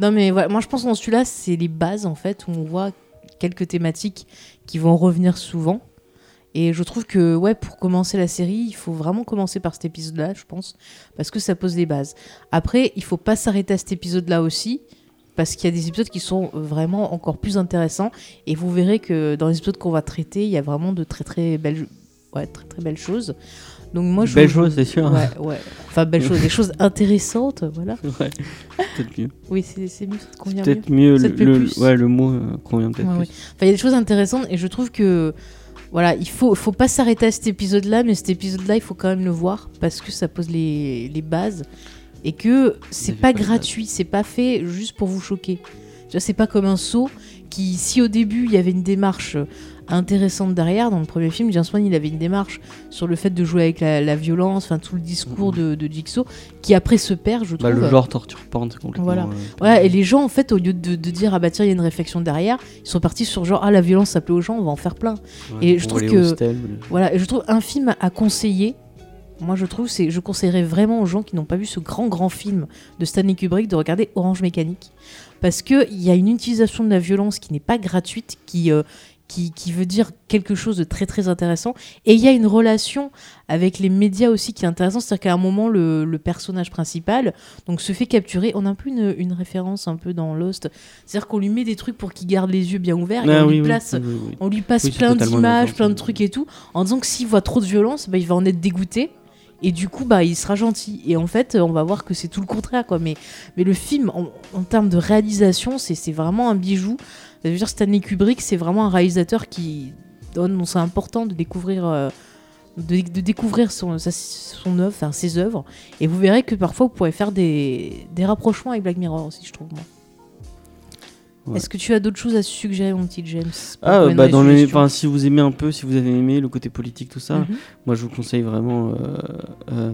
S1: Non, mais moi je pense que dans celui-là, c'est les bases en fait, où on voit quelques thématiques qui vont revenir souvent. Et je trouve que ouais, pour commencer la série, il faut vraiment commencer par cet épisode-là, je pense, parce que ça pose les bases. Après, il faut pas s'arrêter à cet épisode-là aussi, parce qu'il y a des épisodes qui sont vraiment encore plus intéressants. Et vous verrez que dans les épisodes qu'on va traiter, il y a vraiment de très très belles, ouais, très très belles choses. Donc moi, je
S2: Belle chose, c'est sûr.
S1: Ouais, ouais. Enfin, belles choses, des (laughs) choses intéressantes, voilà.
S2: Ouais, peut-être mieux.
S1: Oui, c'est mieux, ça te convient mieux.
S2: Peut-être mieux, le, le-
S1: plus.
S2: ouais, le mot euh, convient peut-être
S1: Ouais,
S2: plus.
S1: ouais. Enfin, il y a des choses intéressantes et je trouve que voilà, il faut, faut pas s'arrêter à cet épisode-là, mais cet épisode-là, il faut quand même le voir parce que ça pose les, les bases et que c'est pas
S2: pas
S1: gratuit, c'est pas fait juste pour vous choquer. Tu vois, c'est pas comme un saut qui, si au début il y avait une démarche intéressante derrière, dans le premier film, James Wan il avait une démarche sur le fait de jouer avec la, la violence, enfin tout le discours de, de Jigsaw, qui après se perd, je
S2: Bah,
S1: trouve.
S2: le genre torture c'est complètement.
S1: Voilà.
S2: euh,
S1: et les gens, en fait, au lieu de, de dire, ah bah tiens, il y a une réflexion derrière, ils sont partis sur genre, ah la violence, ça plaît aux gens, on va en faire plein.
S2: ouais,
S1: et je trouve que- Voilà, et je trouve un film à conseiller. Moi, je trouve, c'est, je conseillerais vraiment aux gens qui n'ont pas vu ce grand, grand film de Stanley Kubrick de regarder Orange Mécanique. Parce qu'il y a une utilisation de la violence qui n'est pas gratuite, qui, euh, qui, qui veut dire quelque chose de très, très intéressant. Et il y a une relation avec les médias aussi qui est intéressante. C'est-à-dire qu'à un moment, le, le personnage principal donc, se fait capturer. On a un peu une, une référence un peu dans Lost. C'est-à-dire qu'on lui met des trucs pour qu'il garde les yeux bien ouverts et
S2: Ah,
S1: on
S2: oui,
S1: lui place
S2: oui, oui, oui.
S1: on lui passe plein d'images, plein de trucs et tout, en disant que s'il voit trop de violence, bah, il va en être dégoûté. Et du coup, bah, il sera gentil. Et en fait, on va voir que c'est tout le contraire, quoi. Mais, mais le film, en, termes de réalisation, c'est vraiment un bijou. Je veux dire, Stanley Kubrick, c'est vraiment un réalisateur qui donne. C'est important de découvrir. euh, de, découvrir son, sa- son œuvre, enfin ses œuvres, et vous verrez que parfois vous pourrez faire des, des rapprochements avec Black Mirror aussi, je trouve.
S2: Ouais.
S1: Est-ce que tu as d'autres choses à suggérer, mon petit James
S2: Ah, bah, dans les, enfin, si vous aimez un peu, si vous avez aimé le côté politique, tout ça,
S1: Mhm.
S2: moi je vous conseille vraiment euh, euh,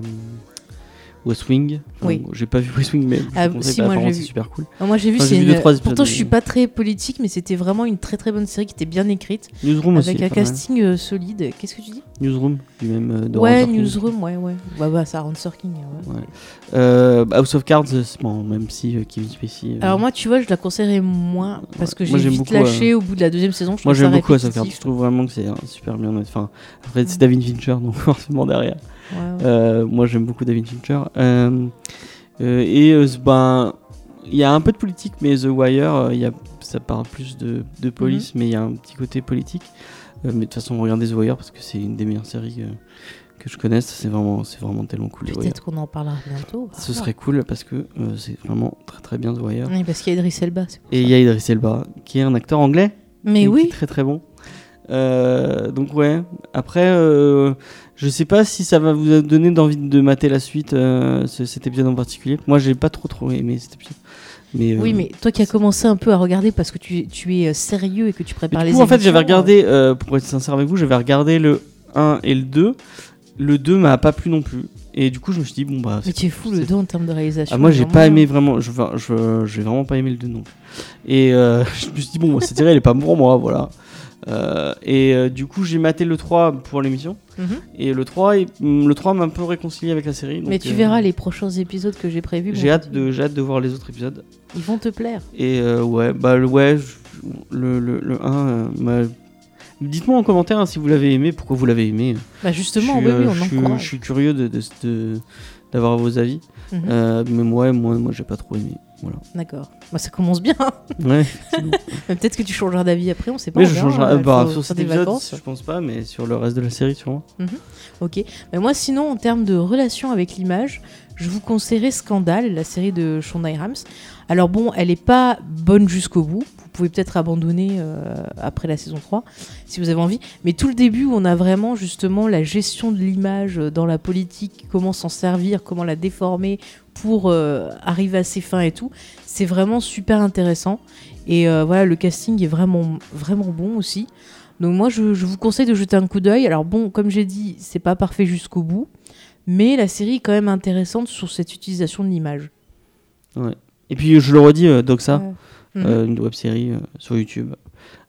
S2: West Wing. Enfin,
S1: Oui.
S2: J'ai pas vu West Wing, mais
S1: Ah, si,
S2: bah,
S1: moi, j'ai
S2: c'est
S1: vu.
S2: super cool.
S1: Moi j'ai vu,
S2: Enfin,
S1: c'est une-
S2: deux, trois épisodes,
S1: pourtant je suis pas très politique, mais c'était vraiment une très très bonne série qui était bien écrite,
S2: Newsroom aussi.
S1: avec un casting euh, solide. Qu'est-ce que tu dis?
S2: Newsroom, du même euh, de
S1: Ouais. Newsroom, ouais, ouais. Bah, bah ça, Ron Sorkin. ouais.
S2: Ouais. Euh, House of Cards, bon, même si Kevin Spacey.
S1: Alors moi, tu vois, je la conseillerais moins parce que j'ai vite
S2: beaucoup,
S1: lâché au bout de la deuxième saison. Je
S2: moi j'aime beaucoup House of Cards. Je trouve vraiment que c'est euh, super bien. Enfin, après c'est David Fincher, donc (laughs) forcément derrière. Euh, moi j'aime beaucoup David Fincher. Euh, euh, et ben, il y a un peu de politique, mais The Wire, il y a, ça parle plus de, de police,
S1: Mhm.
S2: mais il y a un petit côté politique. Mais de toute façon, regardez The Wire parce que c'est une des meilleures séries que je connaisse. C'est vraiment, c'est vraiment tellement cool.
S1: Peut-être qu'on en parlera bientôt.
S2: Ce serait cool parce que euh, c'est vraiment très très bien The Wire.
S1: Oui, parce qu'il y a Idris Elba.
S2: Et il y a Idris Elba, qui est un acteur anglais.
S1: Mais
S2: qui est
S1: oui.
S2: très très bon. Euh, donc ouais. Après, euh, je sais pas si ça va vous donner d'envie de mater la suite, euh, ce- cet épisode en particulier. Moi, j'ai pas trop trop aimé cet épisode. Mais, euh,
S1: Oui, mais toi qui as commencé un peu à regarder parce que tu, tu es euh, sérieux et que tu prépares
S2: du
S1: les
S2: coup, en fait, j'avais regardé, euh, pour être sincère avec vous, j'avais regardé le 1 et le 2. Le 2 m'a pas plu non plus. Et du coup, je me suis dit, bon bah.
S1: Mais tu es fou le
S2: c'est-
S1: dos en termes de réalisation.
S2: Ah, moi, j'ai pas aimé vraiment. Je, je, j'ai vraiment pas aimé le 2 non plus. Et (laughs) je me suis dit, bon, cette série, elle est pas pour moi, voilà. Euh, et euh, du coup, j'ai maté le 3 pour l'émission.
S1: Mhm.
S2: Et le 3, est- mm, le 3 m'a un peu réconcilié avec la série. donc,
S1: Mais tu
S2: euh,
S1: verras les prochains épisodes que j'ai prévus.
S2: J'ai hâte, de, hâte de voir les autres épisodes.
S1: Ils vont te plaire.
S2: Et euh, ouais, bah le, ouais, le, le, le 1, euh, m'a- dites-moi en commentaire hein, si vous l'avez aimé, pourquoi vous l'avez aimé.
S1: Bah justement,
S2: je, suis,
S1: oui, oui,
S2: euh,
S1: on
S2: je,
S1: encourage.
S2: je suis curieux de, de- de- d'avoir vos avis.
S1: Mhm.
S2: Euh, mais ouais, moi, moi j'ai pas trop aimé. Voilà.
S1: D'accord. Bah, ça commence bien. (laughs)
S2: Ouais.
S1: Mais Peut-être que tu changeras d'avis après, on sait pas.
S2: Mais
S1: on
S2: je changerai.
S1: hein, il
S2: bah, sur cet épisode,
S1: vacances.
S2: je pense pas, mais sur le reste de la série, sûrement.
S1: Ok. Mais moi, sinon, en termes de relation avec l'image, je vous conseillerais Scandale, la série de Shonda Rhimes. Alors bon, elle est pas bonne jusqu'au bout. Vous pouvez peut-être abandonner euh, après la saison 3 si vous avez envie. Mais tout le début, on a vraiment justement la gestion de l'image dans la politique, comment s'en servir, comment la déformer pour euh, arriver à ses fins et tout. C'est vraiment super intéressant. Et euh, voilà, le casting est vraiment, vraiment bon aussi. Donc moi, je, je vous conseille de jeter un coup d'œil. Alors bon, comme j'ai dit, c'est pas parfait jusqu'au bout, mais la série est quand même intéressante sur cette utilisation de l'image.
S2: Et puis je le redis, euh, Doxa,
S1: Ouais. Mhm.
S2: euh, une web série sur YouTube.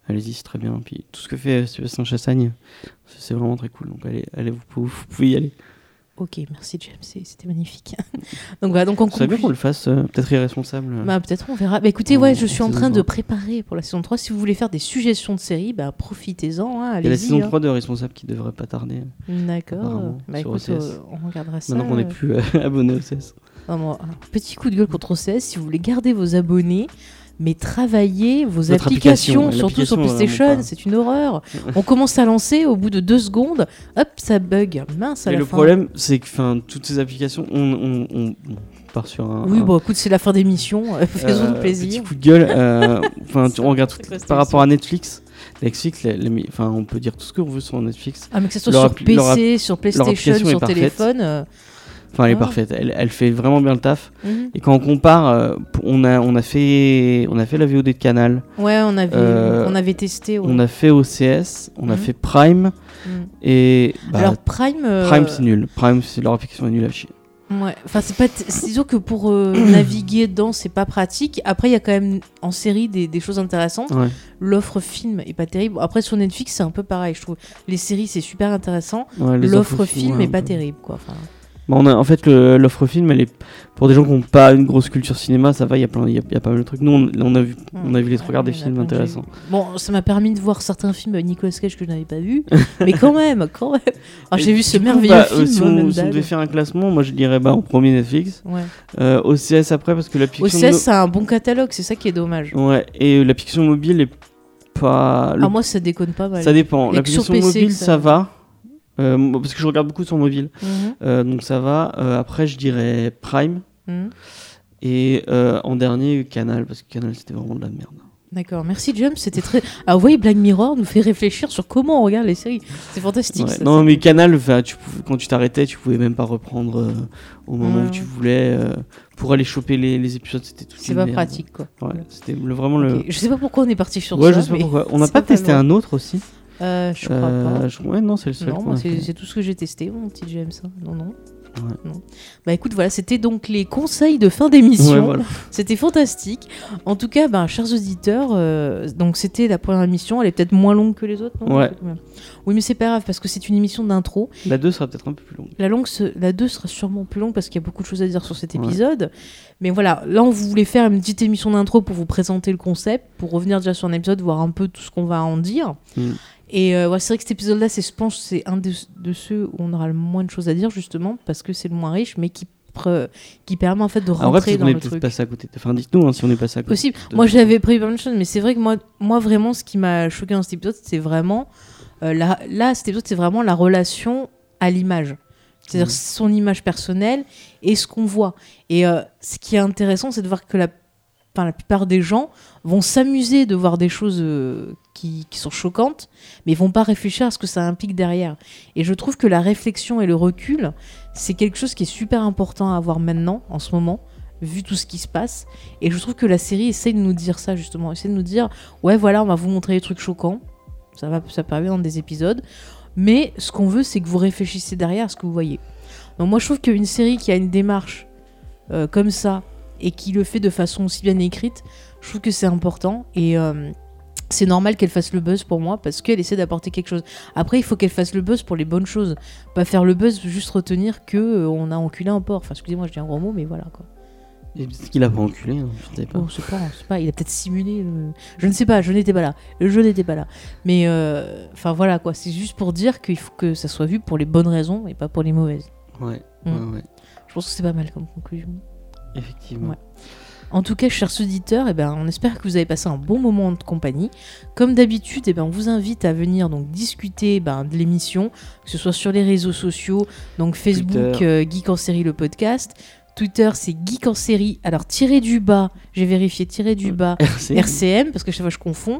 S2: Allez-y, c'est très bien. Puis tout ce que fait euh, Sébastien Chassagne, c'est c'est vraiment très cool. Donc allez, allez vous, pouvez, vous pouvez y aller.
S1: Ok, merci James, c'est- c'était magnifique. (laughs) donc voilà, donc en
S2: Ce serait bien qu'on le fasse, euh, peut-être irresponsable.
S1: Bah, peut-être on verra. Bah, écoutez, ouais, je suis en train de préparer pour la saison 3. Si vous voulez faire des suggestions de séries, bah, profitez-en. Hein,
S2: Il y a la
S1: allez-y,
S2: saison
S1: hein.
S2: 3 de Responsable qui devrait pas tarder.
S1: D'accord. Bah, écoute, euh, on regardera ça.
S2: Maintenant qu'on n'est
S1: euh.
S2: plus euh, (laughs) abonné au CS.
S1: Un petit coup de gueule contre OCS. Si vous voulez garder vos abonnés, mais travaillez vos
S2: Votre
S1: applications,
S2: application,
S1: surtout sur
S2: vraiment
S1: PlayStation, c'est une horreur. on commence à lancer, au bout de deux secondes, hop, ça bug. Mince à
S2: Mais
S1: la
S2: le
S1: fin.
S2: problème, c'est que 'fin, toutes ces applications, on, on- on- on part sur un.
S1: Oui,
S2: un-
S1: bon, écoute, c'est la fin (laughs) euh, Faisons-nous
S2: euh,
S1: plaisir.
S2: Petit coup de gueule. euh, (laughs) Enfin, on regarde tout- par rapport à Netflix. Netflix, les- les- enfin, on peut dire tout ce qu'on veut sur Netflix.
S1: Ah, mais que ce soit
S2: leur
S1: sur PC, sur PlayStation, sur téléphone. euh,
S2: Enfin, elle est
S1: Ah.
S2: parfaite. Elle, elle fait vraiment bien le taf.
S1: mhm.
S2: Et quand on compare, euh, on a, on a fait, on a fait la VOD de Canal,
S1: Ouais, on avait,
S2: Euh,
S1: on avait testé. ouais.
S2: on a fait OCS, on a
S1: Mhm.
S2: fait Prime
S1: Mhm.
S2: et bah,
S1: Alors Prime, euh,
S2: Prime c'est nul. Prime c'est leur application est nulle à chier.
S1: ouais, enfin c'est pas, c'est disons que pour (coughs) naviguer dedans c'est pas pratique. Après il y a quand même en série des, des choses intéressantes.
S2: Ouais.
S1: L'offre film est pas terrible. Après sur Netflix c'est un peu pareil, je trouve. Les séries c'est super intéressant.
S2: Ouais,
S1: L'offre film
S2: ouais,
S1: est pas terrible quoi. Enfin,
S2: Bah, on a, en fait, l'offre film, elle est pour des gens qui n'ont pas une grosse culture cinéma, ça va. Il y a y a, a pas mal de trucs. Nous, on, on a vu, on a vu les trois quarts des
S1: a
S2: films intéressants.
S1: Bon, ça m'a permis de voir certains films Nicolas Cage que je n'avais pas vu, mais quand même, quand même. Alors, (laughs) j'ai vu ce
S2: coup,
S1: merveilleux
S2: bah,
S1: film.
S2: euh, si, on, si devait faire un classement, moi je dirais bah, en premier Netflix,
S1: Ouais.
S2: euh, OCS après parce que l'application.
S1: OCS, c'est un bon catalogue, c'est ça qui est dommage.
S2: Ouais, et euh, l'application mobile est pas. le-
S1: Ah, moi, ça déconne pas mal.
S2: ça dépend. L'application
S1: PC,
S2: mobile,
S1: ça
S2: ça
S1: va.
S2: Euh, parce que je regarde beaucoup sur mobile,
S1: Mhm,
S2: Euh, donc ça va. Euh, après, je dirais Prime.
S1: mhm.
S2: Et en dernier, Canal, parce que Canal c'était vraiment de la merde.
S1: D'accord, merci James, c'était très. Ah, vous voyez, Black Mirror nous fait réfléchir sur comment on regarde les séries. C'est fantastique.
S2: Ouais,
S1: ça,
S2: non, mais Canal, enfin, tu pouvais- quand tu t'arrêtais, tu pouvais même pas reprendre euh, au moment
S1: Ouais,
S2: où tu
S1: ouais.
S2: voulais. euh, pour aller choper les, les épisodes, c'était tout.
S1: C'est pas pratique quoi.
S2: Ouais, c'était vraiment le.
S1: Je sais pas pourquoi on est parti sur
S2: Ouais,
S1: ça.
S2: je sais pas
S1: mais-
S2: pourquoi. On (laughs) n'a pas
S1: pas
S2: testé un autre aussi
S1: Euh, je crois
S2: Euh,
S1: pas.
S2: je- Ouais, non, c'est le seul.
S1: Non, c'est tout ce que j'ai testé, mon petit James. hein. Non, non.
S2: Ouais.
S1: non. Bah écoute, voilà, c'était donc les conseils de fin d'émission.
S2: Ouais, voilà. (laughs)
S1: C'était fantastique. En tout cas, ben, chers auditeurs, euh, donc c'était la première émission. Elle est peut-être moins longue que les autres. non?
S2: Ouais.
S1: Oui, mais c'est pas grave parce que c'est une émission d'intro.
S2: La 2 sera peut-être un peu plus longue.
S1: La, longue, se- la 2 sera sûrement plus longue parce qu'il y a beaucoup de choses à dire sur cet épisode. Mais voilà, là, on voulait faire une petite émission d'intro pour vous présenter le concept, pour revenir déjà sur un épisode, voir un peu tout ce qu'on va en dire.
S2: Mm.
S1: Et euh, ouais, c'est vrai que cet épisode-là, c'est, je pense, c'est un de, de ceux où on aura le moins de choses à dire, justement, parce que c'est le moins riche, mais qui, permet en fait de rentrer
S2: peut-être
S1: dans
S2: on est
S1: le truc.
S2: passé à côté. Enfin, dites-nous hein, si on est passé à côté.
S1: Possible.
S2: de-
S1: Moi, j'avais prévu plein de choses, mais c'est vrai que moi, moi vraiment, ce qui m'a choqué dans cet épisode, c'est vraiment. euh, la- là, cet épisode, c'est vraiment la relation à l'image. C'est-à-dire
S2: Mhm.
S1: son image personnelle et ce qu'on voit. Et euh, ce qui est intéressant, c'est de voir que la, la plupart des gens vont s'amuser de voir des choses euh, qui, sont choquantes, mais vont pas réfléchir à ce que ça implique derrière. Et je trouve que la réflexion et le recul, c'est quelque chose qui est super important à avoir maintenant, en ce moment, vu tout ce qui se passe. Et je trouve que la série essaie de nous dire ça, justement. Essaie de nous dire, ouais, voilà, on va vous montrer des trucs choquants. Ça va, ça peut arriver dans des épisodes. Mais ce qu'on veut, c'est que vous réfléchissiez derrière à ce que vous voyez. Donc moi, je trouve qu'une série qui a une démarche euh, comme ça et qui le fait de façon aussi bien écrite, je trouve que c'est important. Et euh, c'est normal qu'elle fasse le buzz pour moi parce qu'elle essaie d'apporter quelque chose. Après, il faut qu'elle fasse le buzz pour les bonnes choses. Pas faire le buzz, juste retenir que euh, on a enculé un porc. Enfin, excusez-moi, je dis un gros mot, mais voilà quoi.
S2: Peut-être qu'il a pas enculé, hein, je sais pas.
S1: Oh, je sais pas, je sais pas, il a peut-être simulé. le- Je ne sais pas, je n'étais pas là. Le jeu n'était pas là. Mais euh, enfin voilà quoi, c'est juste pour dire qu'il faut que ça soit vu pour les bonnes raisons et pas pour les mauvaises.
S2: Ouais,
S1: Mm.
S2: ouais, ouais.
S1: Je pense que c'est pas mal comme conclusion.
S2: Effectivement.
S1: Ouais. En tout cas, chers auditeurs, eh ben, on espère que vous avez passé un bon moment de compagnie. Comme d'habitude, eh ben, on vous invite à venir donc discuter ben, de l'émission, que ce soit sur les réseaux sociaux, donc Facebook, euh, Geek en série le podcast. Twitter, c'est Geek en série. Alors, tiré du bas, j'ai vérifié, tiré du bas,
S2: RC.
S1: RCM, parce que chaque fois je confonds.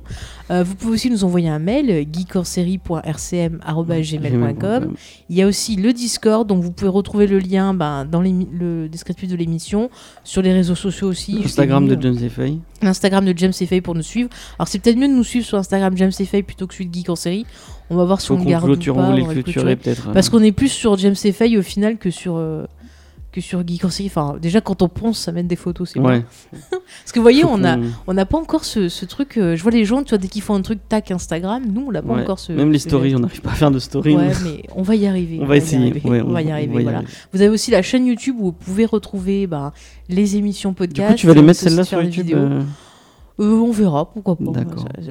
S1: Euh, vous pouvez aussi nous envoyer un mail, euh, geekorsérie.rcm.gmail.com. Il y a aussi le Discord, donc vous pouvez retrouver le lien ben, dans le descriptif de l'émission, sur les réseaux sociaux aussi.
S2: Instagram
S1: Je l'ai
S2: de James Fay.
S1: L'Instagram de James Fay pour nous suivre. Alors c'est peut-être mieux de nous suivre sur Instagram James Fay plutôt que celui de Geek en série. On va voir si
S2: Faut
S1: on garde ou pas.
S2: on voulait
S1: on va
S2: le
S1: le
S2: clôturer
S1: clôturer.
S2: peut-être. euh.
S1: Parce qu'on est plus sur James Fay au final que sur, euh, que sur Conseil. Enfin, déjà, quand on ponce, ça mène des photos, c'est
S2: Ouais. (laughs)
S1: Parce que vous voyez, on a,
S2: qu'on-
S1: on n'a pas encore ce, ce truc. euh, je vois les gens, tu vois, dès qu'ils font un truc, tac, Instagram. Nous, on n'a pas
S2: ouais.
S1: encore ce.
S2: Même les
S1: ce
S2: stories, on n'arrive pas à faire de stories.
S1: Ouais, mais on va y arriver.
S2: on va essayer.
S1: Y arriver,
S2: Ouais,
S1: on, va y arriver.
S2: va y
S1: voilà.
S2: arriver.
S1: Vous avez aussi la chaîne YouTube où vous pouvez retrouver bah, les émissions
S2: Du
S1: podcast.
S2: coup, tu vas les mettre celles-là
S1: faire
S2: sur YouTube euh,
S1: Euh, on verra, pourquoi pas.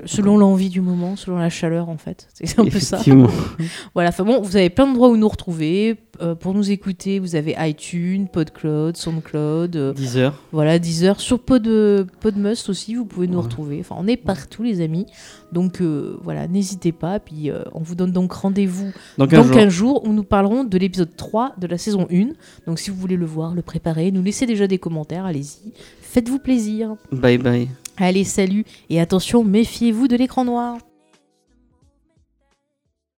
S1: Selon l'envie du moment, selon la chaleur, en fait. C'est un peu ça.
S2: Effectivement. (laughs)
S1: Voilà, enfin bon, vous avez plein d'endroits où nous retrouver. Euh, pour nous écouter, vous avez iTunes, PodCloud, SoundCloud, euh,
S2: 10 heures.
S1: voilà, Deezer. Sur Pod, euh, Podmust aussi, vous pouvez nous
S2: Ouais.
S1: retrouver. Enfin, on est partout, les amis. Donc voilà, n'hésitez pas. Puis on vous donne donc rendez-vous
S2: Dans
S1: dans
S2: 15 jours.
S1: 15 jours où nous parlerons de l'épisode 3 de la saison 1. Donc si vous voulez le voir, le préparer, nous laissez déjà des commentaires, allez-y. Faites-vous plaisir.
S2: Bye bye.
S1: Allez, salut et attention, méfiez-vous de l'écran noir.